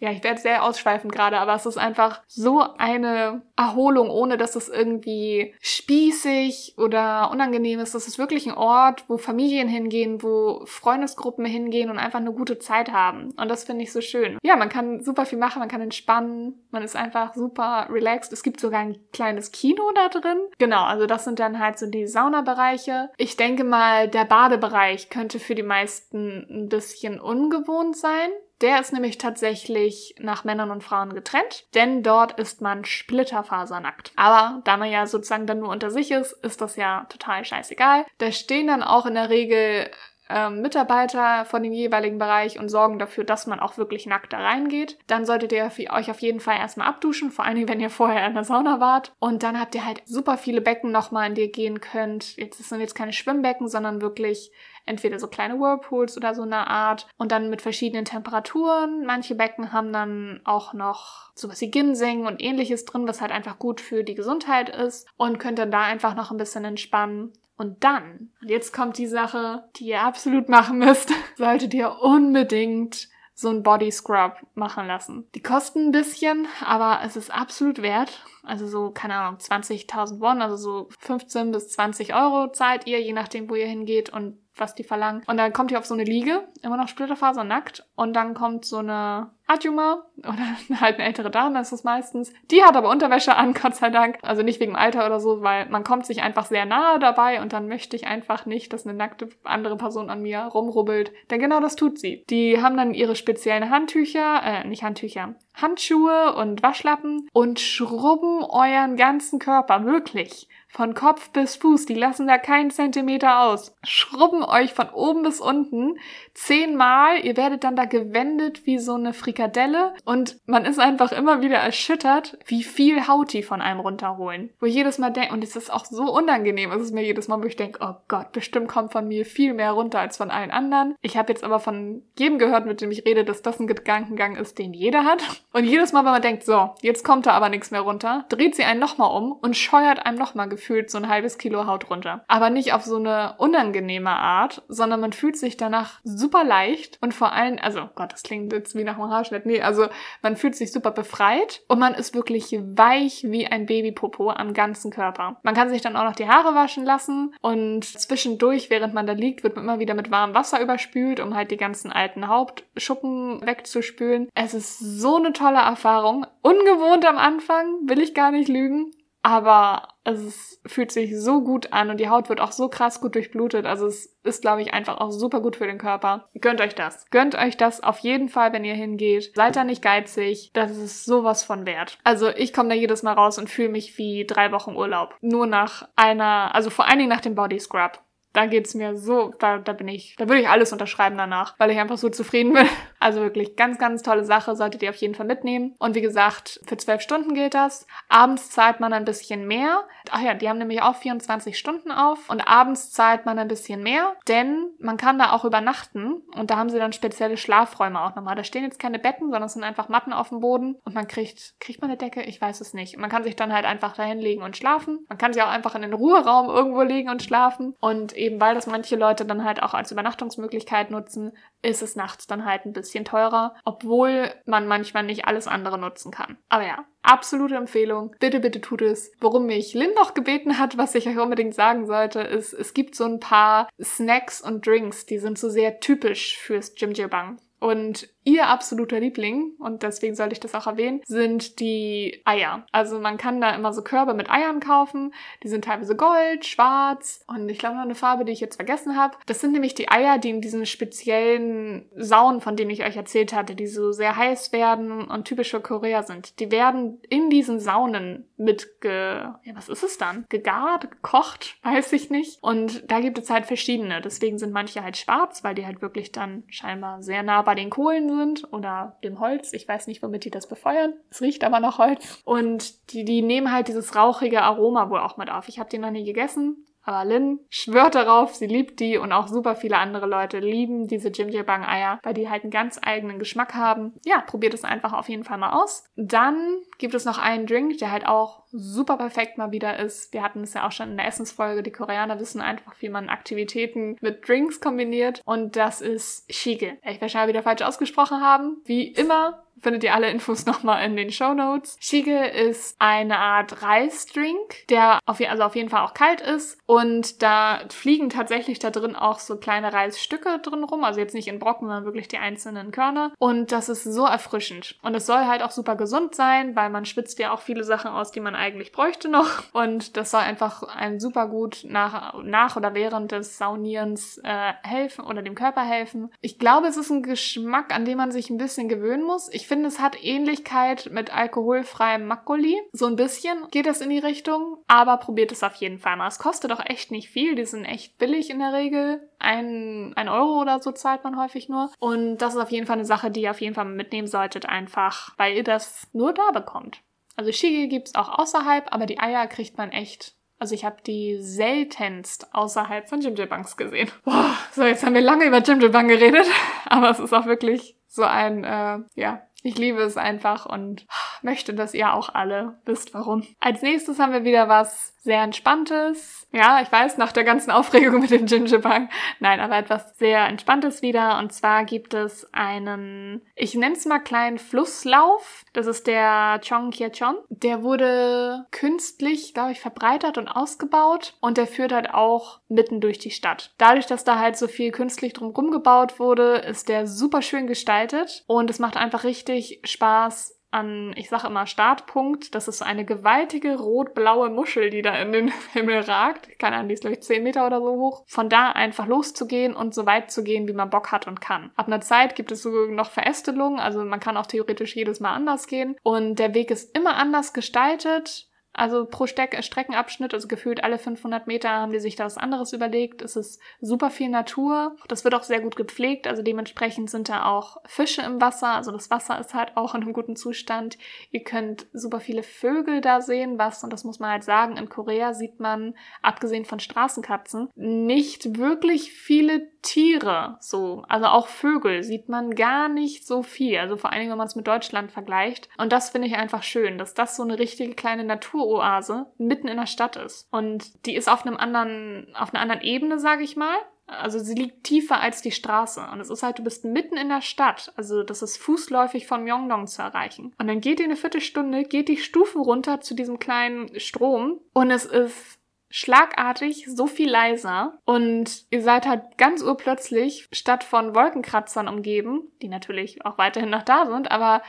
ja, ich werde sehr ausschweifend gerade, aber es ist einfach so eine Erholung, ohne dass es irgendwie spießig oder unangenehm ist. Das ist wirklich ein Ort, wo Familien hingehen, wo Freundesgruppen hingehen und einfach eine gute Zeit haben. Und das finde ich so schön. Ja, man kann super viel machen, man kann entspannen, man ist einfach super relaxed. Es gibt sogar ein kleines Kino da drin. Genau, also das sind dann halt so die Saunabereiche. Ich denke mal, der Badebereich könnte für die meisten ein bisschen ungewohnt sein. Der ist nämlich tatsächlich nach Männern und Frauen getrennt, denn dort ist man splitterfasernackt. Aber da man ja sozusagen dann nur unter sich ist, ist das ja total scheißegal. Da stehen dann auch in der Regel ähm, Mitarbeiter von dem jeweiligen Bereich und sorgen dafür, dass man auch wirklich nackt da reingeht. Dann solltet ihr euch auf jeden Fall erstmal abduschen, vor allen Dingen, wenn ihr vorher in der Sauna wart. Und dann habt ihr halt super viele Becken nochmal, in die ihr gehen könnt. Jetzt sind jetzt keine Schwimmbecken, sondern wirklich entweder so kleine Whirlpools oder so eine Art und dann mit verschiedenen Temperaturen. Manche Becken haben dann auch noch sowas wie Ginseng und ähnliches drin, was halt einfach gut für die Gesundheit ist und könnt dann da einfach noch ein bisschen entspannen. Und dann, und jetzt kommt die Sache, die ihr absolut machen müsst, solltet ihr unbedingt so ein Body Scrub machen lassen. Die kosten ein bisschen, aber es ist absolut wert. Also so, keine Ahnung, 20.000 Won, also so 15 bis 20 Euro zahlt ihr, je nachdem, wo ihr hingeht und was die verlangen. Und dann kommt ihr auf so eine Liege, immer noch Splitterfaser nackt. Und dann kommt so eine Adjuma oder halt eine ältere Dame ist es meistens. Die hat aber Unterwäsche an, Gott sei Dank. Also nicht wegen Alter oder so, weil man kommt sich einfach sehr nahe dabei und dann möchte ich einfach nicht, dass eine nackte andere Person an mir rumrubbelt. Denn genau das tut sie. Die haben dann ihre speziellen Handtücher, äh, nicht Handtücher, Handschuhe und Waschlappen und schrubben euren ganzen Körper, wirklich. Von Kopf bis Fuß, die lassen da keinen Zentimeter aus. Schrubben euch von oben bis unten zehnmal. Ihr werdet dann da gewendet wie so eine Frikadelle und man ist einfach immer wieder erschüttert, wie viel Haut die von einem runterholen. Wo ich jedes Mal denke, und es ist auch so unangenehm, es ist mir jedes Mal, wo ich denke, oh Gott, bestimmt kommt von mir viel mehr runter als von allen anderen. Ich habe jetzt aber von jedem gehört, mit dem ich rede, dass das ein Gedankengang ist, den jeder hat. Und jedes Mal, wenn man denkt, so, jetzt kommt da aber nichts mehr runter, dreht sie einen nochmal um und scheuert einem nochmal gefühlt so ein halbes Kilo Haut runter. Aber nicht auf so eine unangenehme Art, sondern man fühlt sich danach super leicht und vor allem, also Gott, das klingt jetzt wie nach einem Haarschnitt. Nee, also man fühlt sich super befreit und man ist wirklich weich wie ein Babypopo am ganzen Körper. Man kann sich dann auch noch die Haare waschen lassen und zwischendurch, während man da liegt, wird man immer wieder mit warmem Wasser überspült, um halt die ganzen alten Hauptschuppen wegzuspülen. Es ist so eine tolle Erfahrung. Ungewohnt am Anfang, will ich gar nicht lügen. Aber es fühlt sich so gut an und die Haut wird auch so krass gut durchblutet. Also es ist, glaube ich, einfach auch super gut für den Körper. Gönnt euch das. Gönnt euch das auf jeden Fall, wenn ihr hingeht. Seid da nicht geizig. Das ist sowas von wert. Also ich komme da jedes Mal raus und fühle mich wie drei Wochen Urlaub. Nur nach einer, also vor allen Dingen nach dem Body Scrub da geht's mir so, da, da bin ich, da würde ich alles unterschreiben danach, weil ich einfach so zufrieden bin. Also wirklich ganz, ganz tolle Sache, solltet ihr auf jeden Fall mitnehmen. Und wie gesagt, für zwölf Stunden gilt das. Abends zahlt man ein bisschen mehr. Ach ja, die haben nämlich auch 24 Stunden auf. Und abends zahlt man ein bisschen mehr, denn man kann da auch übernachten. Und da haben sie dann spezielle Schlafräume auch nochmal. Da stehen jetzt keine Betten, sondern es sind einfach Matten auf dem Boden. Und man kriegt, kriegt man eine Decke? Ich weiß es nicht. Man kann sich dann halt einfach da hinlegen und schlafen. Man kann sich auch einfach in den Ruheraum irgendwo legen und schlafen. Und eben weil das manche Leute dann halt auch als Übernachtungsmöglichkeit nutzen, ist es nachts dann halt ein bisschen teurer, obwohl man manchmal nicht alles andere nutzen kann. Aber ja, absolute Empfehlung. Bitte, bitte tut es. Worum mich Lynn noch gebeten hat, was ich euch unbedingt sagen sollte, ist, es gibt so ein paar Snacks und Drinks, die sind so sehr typisch fürs Jimjilbang. Und ihr absoluter Liebling, und deswegen sollte ich das auch erwähnen, sind die Eier. Also man kann da immer so Körbe mit Eiern kaufen. Die sind teilweise gold, schwarz und ich glaube noch eine Farbe, die ich jetzt vergessen habe. Das sind nämlich die Eier, die in diesen speziellen Saunen, von denen ich euch erzählt hatte, die so sehr heiß werden und typisch für Korea sind. Die werden in diesen Saunen mit ge... Ja, was ist es dann? Gegart, gekocht, weiß ich nicht. Und da gibt es halt verschiedene. Deswegen sind manche halt schwarz, weil die halt wirklich dann scheinbar sehr nah bei den Kohlen sind oder dem Holz. Ich weiß nicht, womit die das befeuern. Es riecht aber nach Holz. Und die, die nehmen halt dieses rauchige Aroma wohl auch mit auf. Ich habe die noch nie gegessen. Aber Lynn schwört darauf, sie liebt die und auch super viele andere Leute lieben diese Jimjilbang Eier, weil die halt einen ganz eigenen Geschmack haben. Ja, probiert es einfach auf jeden Fall mal aus. Dann gibt es noch einen Drink, der halt auch super perfekt mal wieder ist. Wir hatten es ja auch schon in der Essensfolge. Die Koreaner wissen einfach, wie man Aktivitäten mit Drinks kombiniert. Und das ist Shige. Ich werde schon wieder falsch ausgesprochen haben. Wie immer findet ihr alle Infos nochmal in den Show Notes. Shige ist eine Art Reisdrink, der auf, also auf jeden Fall auch kalt ist. Und da fliegen tatsächlich da drin auch so kleine Reisstücke drin rum. Also jetzt nicht in Brocken, sondern wirklich die einzelnen Körner. Und das ist so erfrischend. Und es soll halt auch super gesund sein, weil man schwitzt ja auch viele Sachen aus, die man eigentlich bräuchte noch. Und das soll einfach einem super gut nach, nach oder während des Saunierens äh, helfen oder dem Körper helfen. Ich glaube, es ist ein Geschmack, an dem man sich ein bisschen gewöhnen muss. Ich finde, es hat Ähnlichkeit mit alkoholfreiem Makgoli. So ein bisschen geht es in die Richtung, aber probiert es auf jeden Fall mal. Es kostet auch echt nicht viel. Die sind echt billig in der Regel. Ein, ein Euro oder so zahlt man häufig nur. Und das ist auf jeden Fall eine Sache, die ihr auf jeden Fall mitnehmen solltet, einfach, weil ihr das nur da bekommt. Also Shige gibt's auch außerhalb, aber die Eier kriegt man echt also ich habe die seltenst außerhalb von Jimjilbangs gesehen. Boah, so jetzt haben wir lange über Jimjilbang geredet, aber es ist auch wirklich so ein, äh, ja, ich liebe es einfach und möchte, dass ihr auch alle wisst, warum. Als nächstes haben wir wieder was sehr Entspanntes. Ja, ich weiß, nach der ganzen Aufregung mit dem Gingerbang. Nein, aber etwas sehr Entspanntes wieder. Und zwar gibt es einen, ich nenne es mal kleinen Flusslauf. Das ist der Chongkyechon. Der wurde künstlich, glaube ich, verbreitert und ausgebaut. Und der führt halt auch mitten durch die Stadt. Dadurch, dass da halt so viel künstlich drumherum gebaut wurde, ist der super schön gestaltet. Und es macht einfach richtig Spaß, an, ich sage immer Startpunkt. Das ist eine gewaltige rot-blaue Muschel, die da in den Himmel ragt. Keine Ahnung, die ist glaube ich 10 Meter oder so hoch. Von da einfach loszugehen und so weit zu gehen, wie man Bock hat und kann. Ab einer Zeit gibt es sogar noch Verästelungen, also man kann auch theoretisch jedes Mal anders gehen. Und der Weg ist immer anders gestaltet. Also pro Steck Streckenabschnitt, also gefühlt alle 500 Meter haben die sich da was anderes überlegt. Es ist super viel Natur. Das wird auch sehr gut gepflegt. Also dementsprechend sind da auch Fische im Wasser. Also das Wasser ist halt auch in einem guten Zustand. Ihr könnt super viele Vögel da sehen, was, und das muss man halt sagen, in Korea sieht man, abgesehen von Straßenkatzen, nicht wirklich viele Tiere. So, also auch Vögel sieht man gar nicht so viel. Also vor allen Dingen, wenn man es mit Deutschland vergleicht. Und das finde ich einfach schön, dass das so eine richtige kleine Natur Naturoase mitten in der Stadt ist. Und die ist auf einem anderen, auf einer anderen Ebene, sage ich mal. Also sie liegt tiefer als die Straße. Und es ist halt, du bist mitten in der Stadt. Also das ist fußläufig von Myeongdong zu erreichen. Und dann geht ihr eine Viertelstunde, geht die Stufen runter zu diesem kleinen Strom. Und es ist schlagartig so viel leiser. Und ihr seid halt ganz urplötzlich statt von Wolkenkratzern umgeben, die natürlich auch weiterhin noch da sind, aber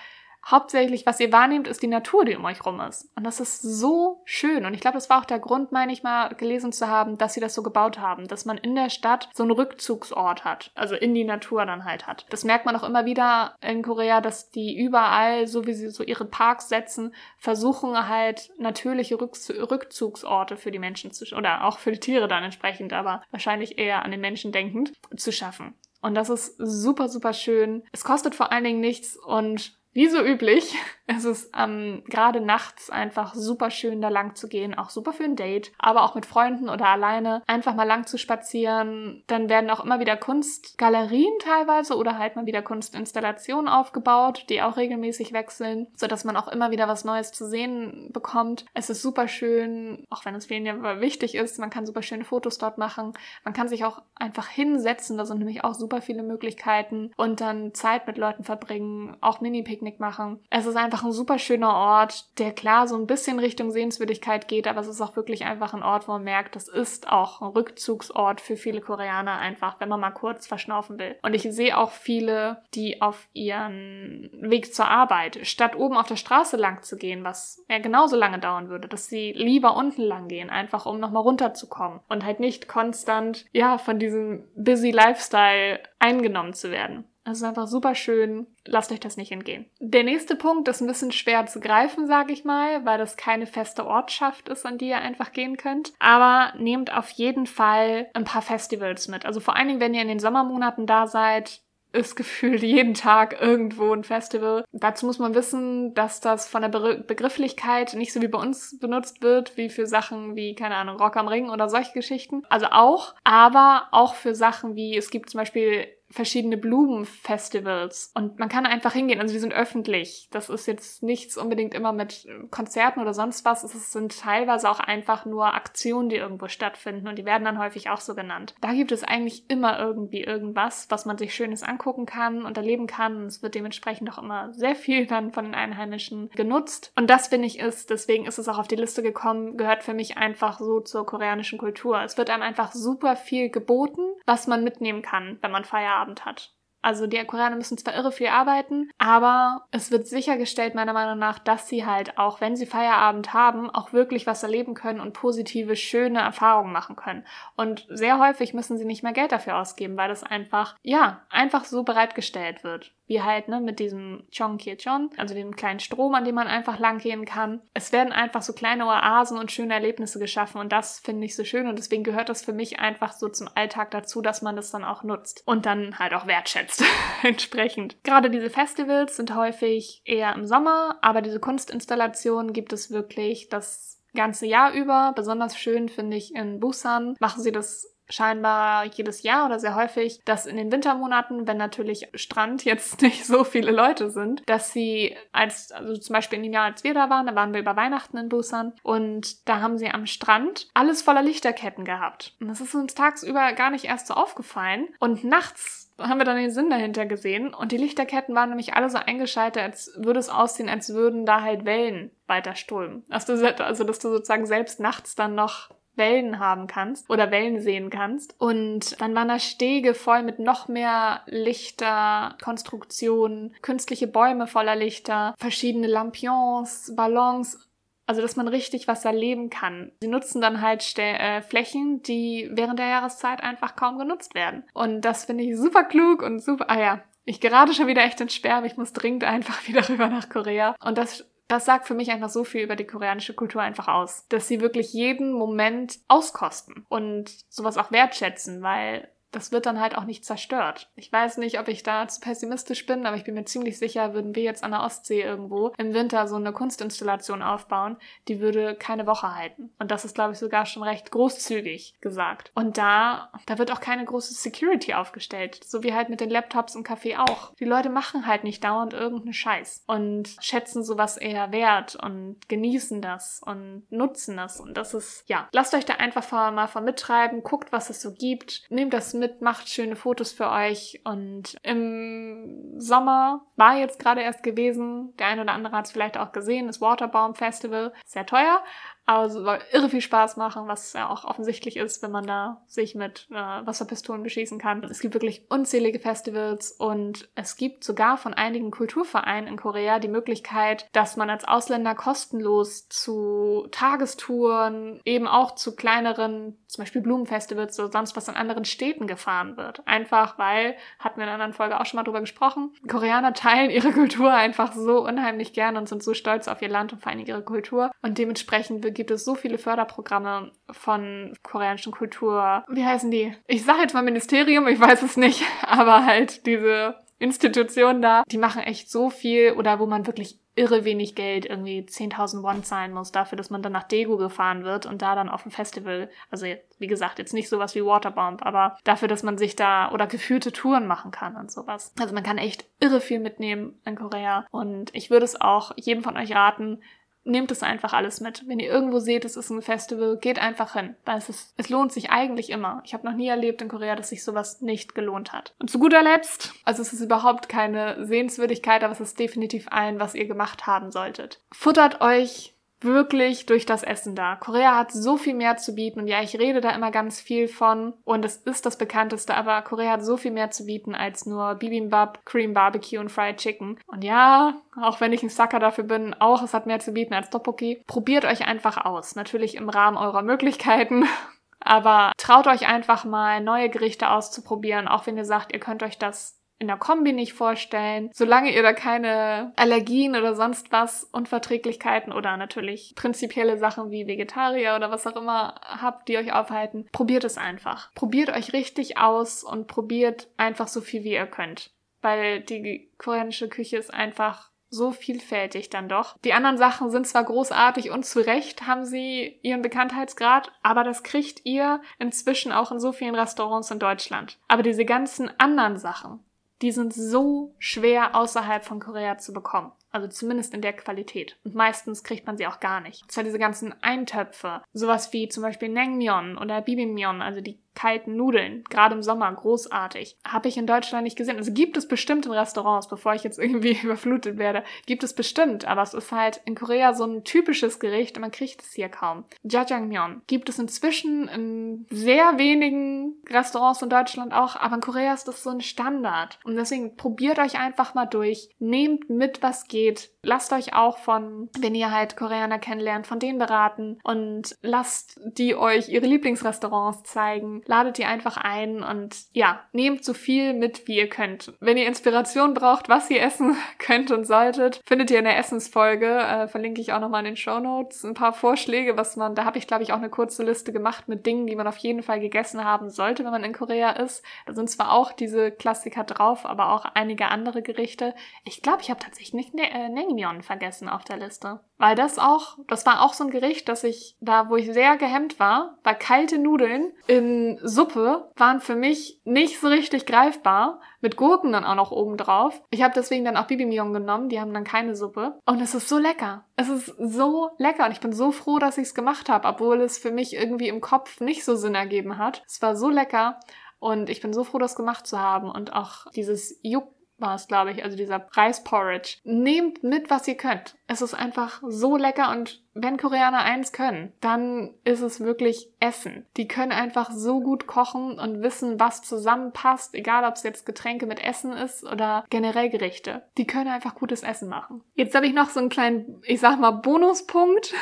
hauptsächlich, was ihr wahrnehmt, ist die Natur, die um euch rum ist. Und das ist so schön. Und ich glaube, das war auch der Grund, meine ich mal, gelesen zu haben, dass sie das so gebaut haben, dass man in der Stadt so einen Rückzugsort hat, also in die Natur dann halt hat. Das merkt man auch immer wieder in Korea, dass die überall, so wie sie so ihre Parks setzen, versuchen halt natürliche Rückzugsorte für die Menschen zu, oder auch für die Tiere dann entsprechend, aber wahrscheinlich eher an den Menschen denkend, zu schaffen. Und das ist super, super schön. Es kostet vor allen Dingen nichts und wie so üblich, es ist ähm, gerade nachts einfach super schön, da lang zu gehen, auch super für ein Date, aber auch mit Freunden oder alleine einfach mal lang zu spazieren. Dann werden auch immer wieder Kunstgalerien teilweise oder halt mal wieder Kunstinstallationen aufgebaut, die auch regelmäßig wechseln, so dass man auch immer wieder was Neues zu sehen bekommt. Es ist super schön, auch wenn es ja wichtig ist, man kann super schöne Fotos dort machen. Man kann sich auch einfach hinsetzen, da sind nämlich auch super viele Möglichkeiten und dann Zeit mit Leuten verbringen, auch Mini-Pick Picknick machen. Es ist einfach ein super schöner Ort, der klar so ein bisschen Richtung Sehenswürdigkeit geht, aber es ist auch wirklich einfach ein Ort, wo man merkt, das ist auch ein Rückzugsort für viele Koreaner einfach, wenn man mal kurz verschnaufen will. Und ich sehe auch viele, die auf ihren Weg zur Arbeit, statt oben auf der Straße lang zu gehen, was ja genauso lange dauern würde, dass sie lieber unten lang gehen, einfach um nochmal runterzukommen und halt nicht konstant, ja, von diesem busy Lifestyle eingenommen zu werden. Ist einfach super schön. Lasst euch das nicht entgehen. Der nächste Punkt ist ein bisschen schwer zu greifen, sage ich mal, weil das keine feste Ortschaft ist, an die ihr einfach gehen könnt. Aber nehmt auf jeden Fall ein paar Festivals mit. Also vor allen Dingen, wenn ihr in den Sommermonaten da seid, ist gefühlt jeden Tag irgendwo ein Festival. Dazu muss man wissen, dass das von der Be Begrifflichkeit nicht so wie bei uns benutzt wird, wie für Sachen wie, keine Ahnung, Rock am Ring oder solche Geschichten. Also auch, aber auch für Sachen wie, es gibt zum Beispiel verschiedene Blumenfestivals und man kann einfach hingehen. Also die sind öffentlich. Das ist jetzt nichts unbedingt immer mit Konzerten oder sonst was. Es sind teilweise auch einfach nur Aktionen, die irgendwo stattfinden und die werden dann häufig auch so genannt. Da gibt es eigentlich immer irgendwie irgendwas, was man sich Schönes angucken kann und erleben kann. Es wird dementsprechend auch immer sehr viel dann von den Einheimischen genutzt. Und das finde ich ist, deswegen ist es auch auf die Liste gekommen, gehört für mich einfach so zur koreanischen Kultur. Es wird einem einfach super viel geboten, was man mitnehmen kann, wenn man Feierabend Feierabend hat. Also die Koreaner müssen zwar irre viel arbeiten, aber es wird sichergestellt, meiner Meinung nach, dass sie halt auch, wenn sie Feierabend haben, auch wirklich was erleben können und positive, schöne Erfahrungen machen können. Und sehr häufig müssen sie nicht mehr Geld dafür ausgeben, weil das einfach, ja, einfach so bereitgestellt wird wie halt ne, mit diesem Chongkyecheon, also dem kleinen Strom, an dem man einfach lang gehen kann. Es werden einfach so kleine Oasen und schöne Erlebnisse geschaffen und das finde ich so schön und deswegen gehört das für mich einfach so zum Alltag dazu, dass man das dann auch nutzt und dann halt auch wertschätzt entsprechend. Gerade diese Festivals sind häufig eher im Sommer, aber diese Kunstinstallationen gibt es wirklich das ganze Jahr über. Besonders schön finde ich in Busan machen sie das scheinbar jedes Jahr oder sehr häufig, dass in den Wintermonaten, wenn natürlich Strand jetzt nicht so viele Leute sind, dass sie als, also zum Beispiel in dem Jahr, als wir da waren, da waren wir über Weihnachten in Busan und da haben sie am Strand alles voller Lichterketten gehabt. Und das ist uns tagsüber gar nicht erst so aufgefallen. Und nachts haben wir dann den Sinn dahinter gesehen und die Lichterketten waren nämlich alle so eingeschaltet, als würde es aussehen, als würden da halt Wellen weiter strömen. Also, also dass du sozusagen selbst nachts dann noch Wellen haben kannst oder Wellen sehen kannst. Und dann waren da Stege voll mit noch mehr Lichter, Konstruktionen, künstliche Bäume voller Lichter, verschiedene Lampions, Ballons. Also, dass man richtig was erleben kann. Sie nutzen dann halt St äh, Flächen, die während der Jahreszeit einfach kaum genutzt werden. Und das finde ich super klug und super, ah ja, ich gerade schon wieder echt ins Sperr, ich muss dringend einfach wieder rüber nach Korea. Und das das sagt für mich einfach so viel über die koreanische Kultur einfach aus, dass sie wirklich jeden Moment auskosten und sowas auch wertschätzen, weil das wird dann halt auch nicht zerstört. Ich weiß nicht, ob ich da zu pessimistisch bin, aber ich bin mir ziemlich sicher, würden wir jetzt an der Ostsee irgendwo im Winter so eine Kunstinstallation aufbauen, die würde keine Woche halten. Und das ist, glaube ich, sogar schon recht großzügig gesagt. Und da, da wird auch keine große Security aufgestellt. So wie halt mit den Laptops im Café auch. Die Leute machen halt nicht dauernd irgendeinen Scheiß und schätzen sowas eher wert und genießen das und nutzen das. Und das ist, ja, lasst euch da einfach mal von mittreiben, guckt, was es so gibt, nehmt das macht schöne Fotos für euch. Und im Sommer war jetzt gerade erst gewesen, der eine oder andere hat es vielleicht auch gesehen, das Waterbaum Festival. Sehr teuer, aber es soll irre viel Spaß machen, was ja auch offensichtlich ist, wenn man da sich mit äh, Wasserpistolen beschießen kann. Es gibt wirklich unzählige Festivals und es gibt sogar von einigen Kulturvereinen in Korea die Möglichkeit, dass man als Ausländer kostenlos zu Tagestouren, eben auch zu kleineren, zum Beispiel Blumenfestivals oder sonst was in anderen Städten gefahren wird. Einfach weil, hatten wir in einer anderen Folge auch schon mal drüber gesprochen, Koreaner teilen ihre Kultur einfach so unheimlich gern und sind so stolz auf ihr Land und vor allem ihre Kultur. Und dementsprechend gibt es so viele Förderprogramme von koreanischen Kultur. Wie heißen die? Ich sage jetzt mal Ministerium, ich weiß es nicht, aber halt diese Institutionen da, die machen echt so viel oder wo man wirklich irre wenig Geld, irgendwie 10.000 Won zahlen muss dafür, dass man dann nach Daegu gefahren wird und da dann auf dem Festival, also wie gesagt, jetzt nicht sowas wie Waterbomb, aber dafür, dass man sich da oder geführte Touren machen kann und sowas. Also man kann echt irre viel mitnehmen in Korea und ich würde es auch jedem von euch raten, nehmt es einfach alles mit. Wenn ihr irgendwo seht, es ist ein Festival, geht einfach hin. Weil es, ist, es lohnt sich eigentlich immer. Ich habe noch nie erlebt in Korea, dass sich sowas nicht gelohnt hat. Und zu guter Letzt, also es ist überhaupt keine Sehenswürdigkeit, aber es ist definitiv ein, was ihr gemacht haben solltet. Futtert euch wirklich durch das Essen da. Korea hat so viel mehr zu bieten und ja, ich rede da immer ganz viel von und es ist das bekannteste, aber Korea hat so viel mehr zu bieten als nur Bibimbap, Cream Barbecue und Fried Chicken. Und ja, auch wenn ich ein Sucker dafür bin, auch es hat mehr zu bieten als Tteokbokki. Probiert euch einfach aus, natürlich im Rahmen eurer Möglichkeiten. Aber traut euch einfach mal, neue Gerichte auszuprobieren, auch wenn ihr sagt, ihr könnt euch das in der Kombi nicht vorstellen. Solange ihr da keine Allergien oder sonst was, Unverträglichkeiten oder natürlich prinzipielle Sachen wie Vegetarier oder was auch immer habt, die euch aufhalten, probiert es einfach. Probiert euch richtig aus und probiert einfach so viel wie ihr könnt. Weil die koreanische Küche ist einfach so vielfältig dann doch. Die anderen Sachen sind zwar großartig und zu Recht haben sie ihren Bekanntheitsgrad, aber das kriegt ihr inzwischen auch in so vielen Restaurants in Deutschland. Aber diese ganzen anderen Sachen, die sind so schwer außerhalb von Korea zu bekommen. Also zumindest in der Qualität. Und meistens kriegt man sie auch gar nicht. Hat diese ganzen Eintöpfe. Sowas wie zum Beispiel Naengmyeon oder Bibimyeon, also die kalten Nudeln, gerade im Sommer, großartig. Habe ich in Deutschland nicht gesehen. Also gibt es bestimmt in Restaurants, bevor ich jetzt irgendwie überflutet werde, gibt es bestimmt, aber es ist halt in Korea so ein typisches Gericht und man kriegt es hier kaum. Jajangmyeon gibt es inzwischen in sehr wenigen Restaurants in Deutschland auch, aber in Korea ist das so ein Standard. Und deswegen probiert euch einfach mal durch, nehmt mit, was geht. Lasst euch auch von, wenn ihr halt Koreaner kennenlernt, von denen beraten und lasst die euch ihre Lieblingsrestaurants zeigen ladet die einfach ein und ja, nehmt so viel mit, wie ihr könnt. Wenn ihr Inspiration braucht, was ihr essen könnt und solltet, findet ihr in der Essensfolge, äh, verlinke ich auch nochmal in den Show Notes, ein paar Vorschläge, was man, da habe ich glaube ich auch eine kurze Liste gemacht mit Dingen, die man auf jeden Fall gegessen haben sollte, wenn man in Korea ist. Da sind zwar auch diese Klassiker drauf, aber auch einige andere Gerichte. Ich glaube, ich habe tatsächlich ne äh, Naengmyeon vergessen auf der Liste. Weil das auch, das war auch so ein Gericht, dass ich da, wo ich sehr gehemmt war, weil kalte Nudeln in Suppe waren für mich nicht so richtig greifbar. Mit Gurken dann auch noch oben drauf. Ich habe deswegen dann auch Bibimyeon genommen. Die haben dann keine Suppe. Und es ist so lecker. Es ist so lecker. Und ich bin so froh, dass ich es gemacht habe, obwohl es für mich irgendwie im Kopf nicht so Sinn ergeben hat. Es war so lecker. Und ich bin so froh, das gemacht zu haben. Und auch dieses Juk war es, glaube ich, also dieser Reisporridge. Nehmt mit, was ihr könnt. Es ist einfach so lecker und wenn Koreaner eins können, dann ist es wirklich Essen. Die können einfach so gut kochen und wissen, was zusammenpasst, egal ob es jetzt Getränke mit Essen ist oder generell Gerichte. Die können einfach gutes Essen machen. Jetzt habe ich noch so einen kleinen, ich sag mal, Bonuspunkt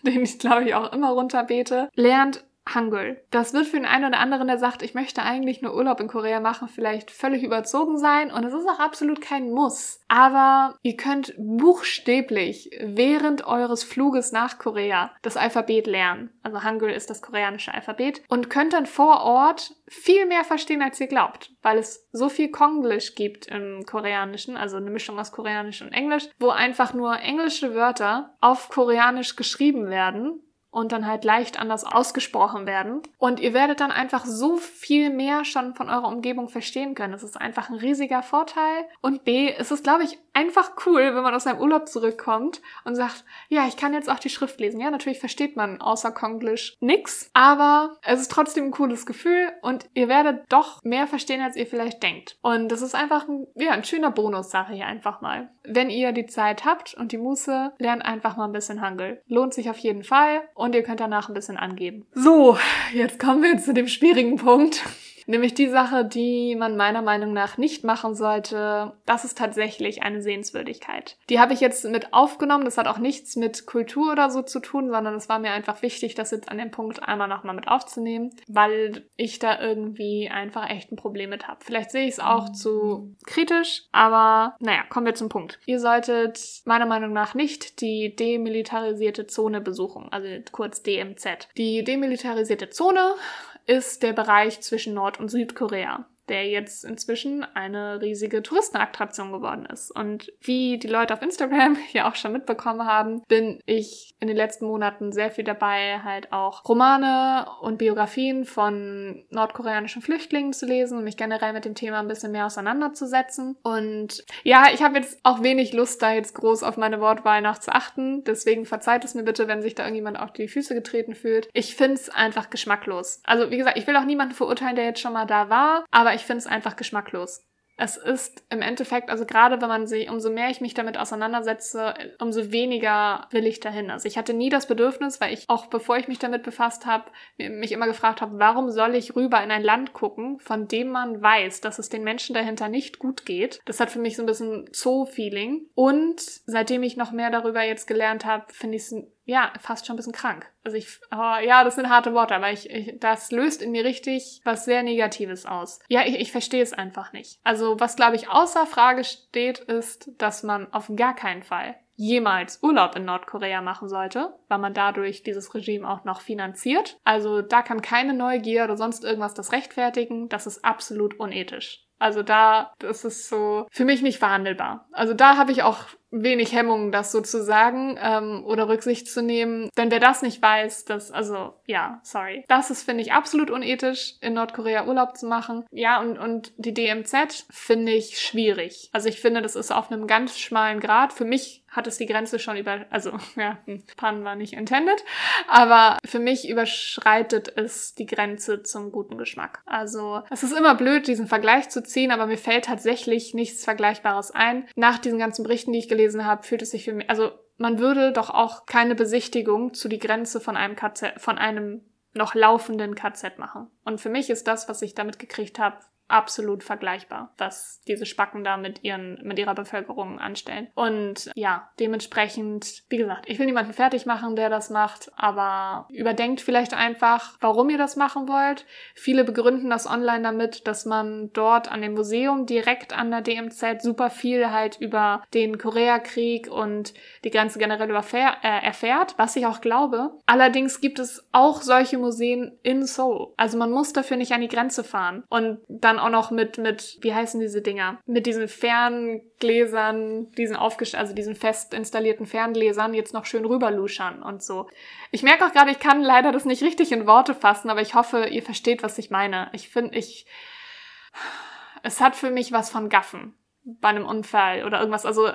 den ich glaube ich auch immer runterbete. Lernt Hangul. Das wird für den einen oder anderen, der sagt, ich möchte eigentlich nur Urlaub in Korea machen, vielleicht völlig überzogen sein und es ist auch absolut kein Muss. Aber ihr könnt buchstäblich während eures Fluges nach Korea das Alphabet lernen. Also Hangul ist das koreanische Alphabet und könnt dann vor Ort viel mehr verstehen, als ihr glaubt, weil es so viel Konglisch gibt im Koreanischen, also eine Mischung aus Koreanisch und Englisch, wo einfach nur englische Wörter auf Koreanisch geschrieben werden und dann halt leicht anders ausgesprochen werden. Und ihr werdet dann einfach so viel mehr schon von eurer Umgebung verstehen können. Es ist einfach ein riesiger Vorteil. Und B, es ist, glaube ich, einfach cool, wenn man aus seinem Urlaub zurückkommt und sagt, ja, ich kann jetzt auch die Schrift lesen. Ja, natürlich versteht man außer Konglisch nix, aber es ist trotzdem ein cooles Gefühl und ihr werdet doch mehr verstehen, als ihr vielleicht denkt. Und das ist einfach ein, ja, ein schöner Bonus, sage ich einfach mal. Wenn ihr die Zeit habt und die Muße, lernt einfach mal ein bisschen Hangul. Lohnt sich auf jeden Fall und ihr könnt danach ein bisschen angeben. So, jetzt kommen wir zu dem schwierigen Punkt. Nämlich die Sache, die man meiner Meinung nach nicht machen sollte, das ist tatsächlich eine Sehenswürdigkeit. Die habe ich jetzt mit aufgenommen. Das hat auch nichts mit Kultur oder so zu tun, sondern es war mir einfach wichtig, das jetzt an dem Punkt einmal nochmal mit aufzunehmen, weil ich da irgendwie einfach echt ein Problem mit habe. Vielleicht sehe ich es auch zu kritisch, aber naja, kommen wir zum Punkt. Ihr solltet meiner Meinung nach nicht die demilitarisierte Zone besuchen, also kurz DMZ. Die demilitarisierte Zone ist der Bereich zwischen Nord- und Südkorea. Der jetzt inzwischen eine riesige Touristenattraktion geworden ist. Und wie die Leute auf Instagram ja auch schon mitbekommen haben, bin ich in den letzten Monaten sehr viel dabei, halt auch Romane und Biografien von nordkoreanischen Flüchtlingen zu lesen und mich generell mit dem Thema ein bisschen mehr auseinanderzusetzen. Und ja, ich habe jetzt auch wenig Lust, da jetzt groß auf meine Wortwahl nachzuachten. Deswegen verzeiht es mir bitte, wenn sich da irgendjemand auf die Füße getreten fühlt. Ich finde es einfach geschmacklos. Also wie gesagt, ich will auch niemanden verurteilen, der jetzt schon mal da war, aber ich finde es einfach geschmacklos. Es ist im Endeffekt, also gerade wenn man sich, umso mehr ich mich damit auseinandersetze, umso weniger will ich dahin. Also ich hatte nie das Bedürfnis, weil ich auch bevor ich mich damit befasst habe, mich immer gefragt habe, warum soll ich rüber in ein Land gucken, von dem man weiß, dass es den Menschen dahinter nicht gut geht. Das hat für mich so ein bisschen Zoo-Feeling. Und seitdem ich noch mehr darüber jetzt gelernt habe, finde ich es ja, fast schon ein bisschen krank. Also ich, oh, ja, das sind harte Worte, aber ich, ich, das löst in mir richtig was sehr Negatives aus. Ja, ich, ich verstehe es einfach nicht. Also was, glaube ich, außer Frage steht, ist, dass man auf gar keinen Fall jemals Urlaub in Nordkorea machen sollte, weil man dadurch dieses Regime auch noch finanziert. Also da kann keine Neugier oder sonst irgendwas das rechtfertigen. Das ist absolut unethisch. Also da, das ist so für mich nicht verhandelbar. Also da habe ich auch wenig Hemmungen, das so zu sagen ähm, oder Rücksicht zu nehmen. Denn wer das nicht weiß, das, also ja, sorry. Das ist, finde ich, absolut unethisch, in Nordkorea Urlaub zu machen. Ja, und, und die DMZ finde ich schwierig. Also ich finde, das ist auf einem ganz schmalen Grad. Für mich hat es die Grenze schon über, also ja, Pan war nicht intended, aber für mich überschreitet es die Grenze zum guten Geschmack. Also es ist immer blöd, diesen Vergleich zu ziehen, aber mir fällt tatsächlich nichts Vergleichbares ein. Nach diesen ganzen Berichten, die ich gelesen habe, fühlt es sich für mich, also man würde doch auch keine Besichtigung zu die Grenze von einem KZ, von einem noch laufenden KZ machen. Und für mich ist das, was ich damit gekriegt habe, absolut vergleichbar, was diese Spacken da mit ihren, mit ihrer Bevölkerung anstellen. Und ja, dementsprechend, wie gesagt, ich will niemanden fertig machen, der das macht, aber überdenkt vielleicht einfach, warum ihr das machen wollt. Viele begründen das online damit, dass man dort an dem Museum direkt an der DMZ super viel halt über den Koreakrieg und die Grenze generell äh, erfährt, was ich auch glaube. Allerdings gibt es auch solche Museen in Seoul. Also man muss dafür nicht an die Grenze fahren. Und dann auch noch mit, mit, wie heißen diese Dinger? Mit diesen Ferngläsern, diesen aufgestellt, also diesen fest installierten Ferngläsern jetzt noch schön rüberluschern und so. Ich merke auch gerade, ich kann leider das nicht richtig in Worte fassen, aber ich hoffe, ihr versteht, was ich meine. Ich finde, ich, es hat für mich was von Gaffen bei einem Unfall oder irgendwas. Also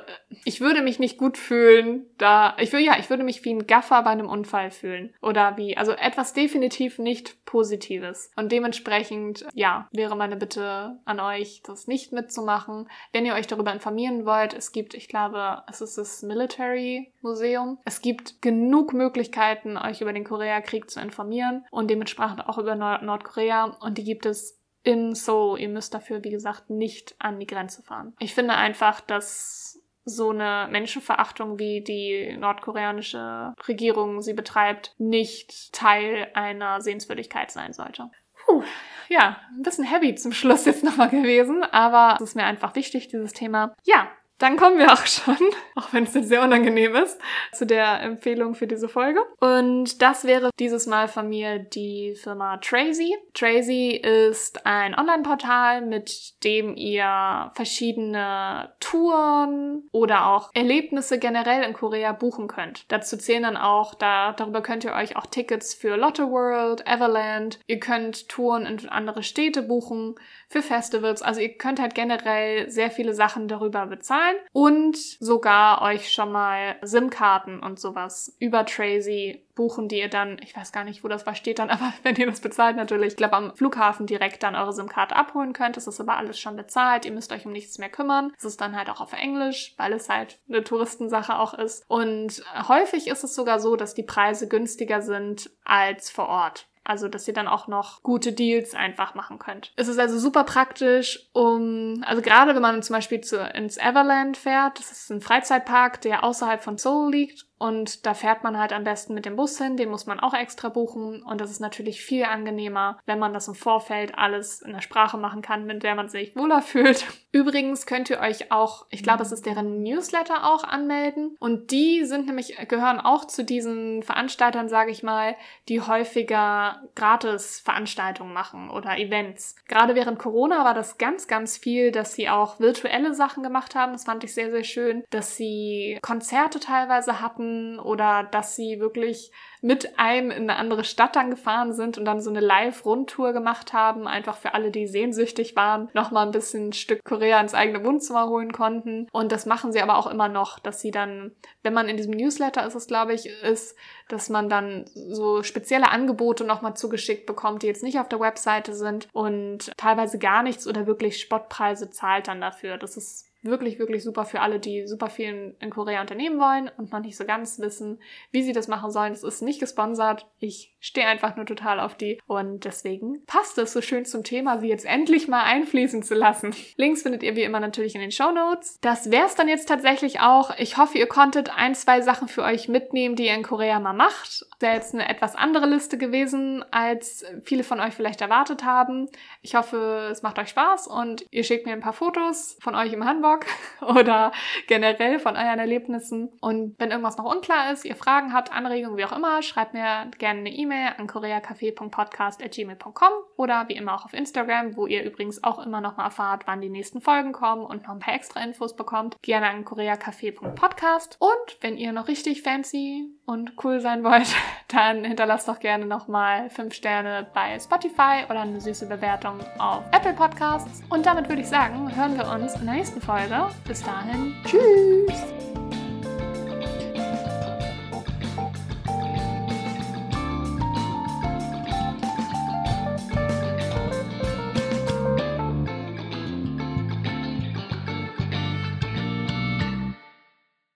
ich würde mich nicht gut fühlen, da ich würde ja, ich würde mich wie ein Gaffer bei einem Unfall fühlen oder wie also etwas definitiv nicht positives. Und dementsprechend ja, wäre meine Bitte an euch, das nicht mitzumachen. Wenn ihr euch darüber informieren wollt, es gibt, ich glaube, es ist das Military Museum. Es gibt genug Möglichkeiten, euch über den Koreakrieg zu informieren und dementsprechend auch über Nord Nordkorea und die gibt es in Seoul. Ihr müsst dafür, wie gesagt, nicht an die Grenze fahren. Ich finde einfach, dass so eine Menschenverachtung, wie die nordkoreanische Regierung sie betreibt, nicht Teil einer Sehenswürdigkeit sein sollte. Puh, ja, ein bisschen heavy zum Schluss jetzt nochmal gewesen, aber es ist mir einfach wichtig, dieses Thema. Ja, dann kommen wir auch schon, auch wenn es jetzt sehr unangenehm ist, zu der Empfehlung für diese Folge. Und das wäre dieses Mal von mir die Firma Tracy. Tracy ist ein Online-Portal, mit dem ihr verschiedene Touren oder auch Erlebnisse generell in Korea buchen könnt. Dazu zählen dann auch, da, darüber könnt ihr euch auch Tickets für Lotto World, Everland, ihr könnt Touren in andere Städte buchen, für Festivals. Also ihr könnt halt generell sehr viele Sachen darüber bezahlen und sogar euch schon mal SIM-Karten und sowas über Tracy buchen, die ihr dann, ich weiß gar nicht, wo das was steht dann, aber wenn ihr das bezahlt natürlich, ich glaube am Flughafen direkt dann eure SIM-Karte abholen könnt. Das ist aber alles schon bezahlt. Ihr müsst euch um nichts mehr kümmern. Es ist dann halt auch auf Englisch, weil es halt eine Touristensache auch ist. Und häufig ist es sogar so, dass die Preise günstiger sind als vor Ort. Also, dass ihr dann auch noch gute Deals einfach machen könnt. Es ist also super praktisch, um, also gerade wenn man zum Beispiel zu, ins Everland fährt, das ist ein Freizeitpark, der außerhalb von Seoul liegt und da fährt man halt am besten mit dem Bus hin, den muss man auch extra buchen und das ist natürlich viel angenehmer, wenn man das im Vorfeld alles in der Sprache machen kann, mit der man sich wohler fühlt. Übrigens könnt ihr euch auch, ich glaube, es ist deren Newsletter auch anmelden und die sind nämlich, gehören auch zu diesen Veranstaltern, sage ich mal, die häufiger Gratis-Veranstaltungen machen oder Events. Gerade während Corona war das ganz, ganz viel, dass sie auch virtuelle Sachen gemacht haben. Das fand ich sehr, sehr schön, dass sie Konzerte teilweise hatten oder dass sie wirklich mit einem in eine andere Stadt dann gefahren sind und dann so eine Live-Rundtour gemacht haben, einfach für alle, die sehnsüchtig waren, nochmal ein bisschen ein Stück Korea ins eigene Wohnzimmer holen konnten. Und das machen sie aber auch immer noch, dass sie dann, wenn man in diesem Newsletter ist es, glaube ich, ist, dass man dann so spezielle Angebote nochmal zugeschickt bekommt, die jetzt nicht auf der Webseite sind und teilweise gar nichts oder wirklich Spottpreise zahlt dann dafür. Das ist wirklich, wirklich super für alle, die super viel in, Korea unternehmen wollen und noch nicht so ganz wissen, wie sie das machen sollen. Es ist nicht gesponsert. Ich stehe einfach nur total auf die und deswegen passt es so schön zum Thema, sie jetzt endlich mal einfließen zu lassen. Links findet ihr wie immer natürlich in den Show Notes. Das wär's dann jetzt tatsächlich auch. Ich hoffe, ihr konntet ein, zwei Sachen für euch mitnehmen, die ihr in Korea mal macht. Wäre jetzt eine etwas andere Liste gewesen, als viele von euch vielleicht erwartet haben. Ich hoffe, es macht euch Spaß und ihr schickt mir ein paar Fotos von euch im Hamburg Blog oder generell von euren Erlebnissen. Und wenn irgendwas noch unklar ist, ihr Fragen habt, Anregungen, wie auch immer, schreibt mir gerne eine E-Mail an koreacafé.podcast.gmail.com oder wie immer auch auf Instagram, wo ihr übrigens auch immer noch mal erfahrt, wann die nächsten Folgen kommen und noch ein paar extra Infos bekommt. Gerne an koreacafé.podcast. Und wenn ihr noch richtig fancy und cool sein wollt, dann hinterlasst doch gerne nochmal 5 Sterne bei Spotify oder eine süße Bewertung auf Apple Podcasts. Und damit würde ich sagen, hören wir uns in der nächsten Folge. Bis dahin, tschüss!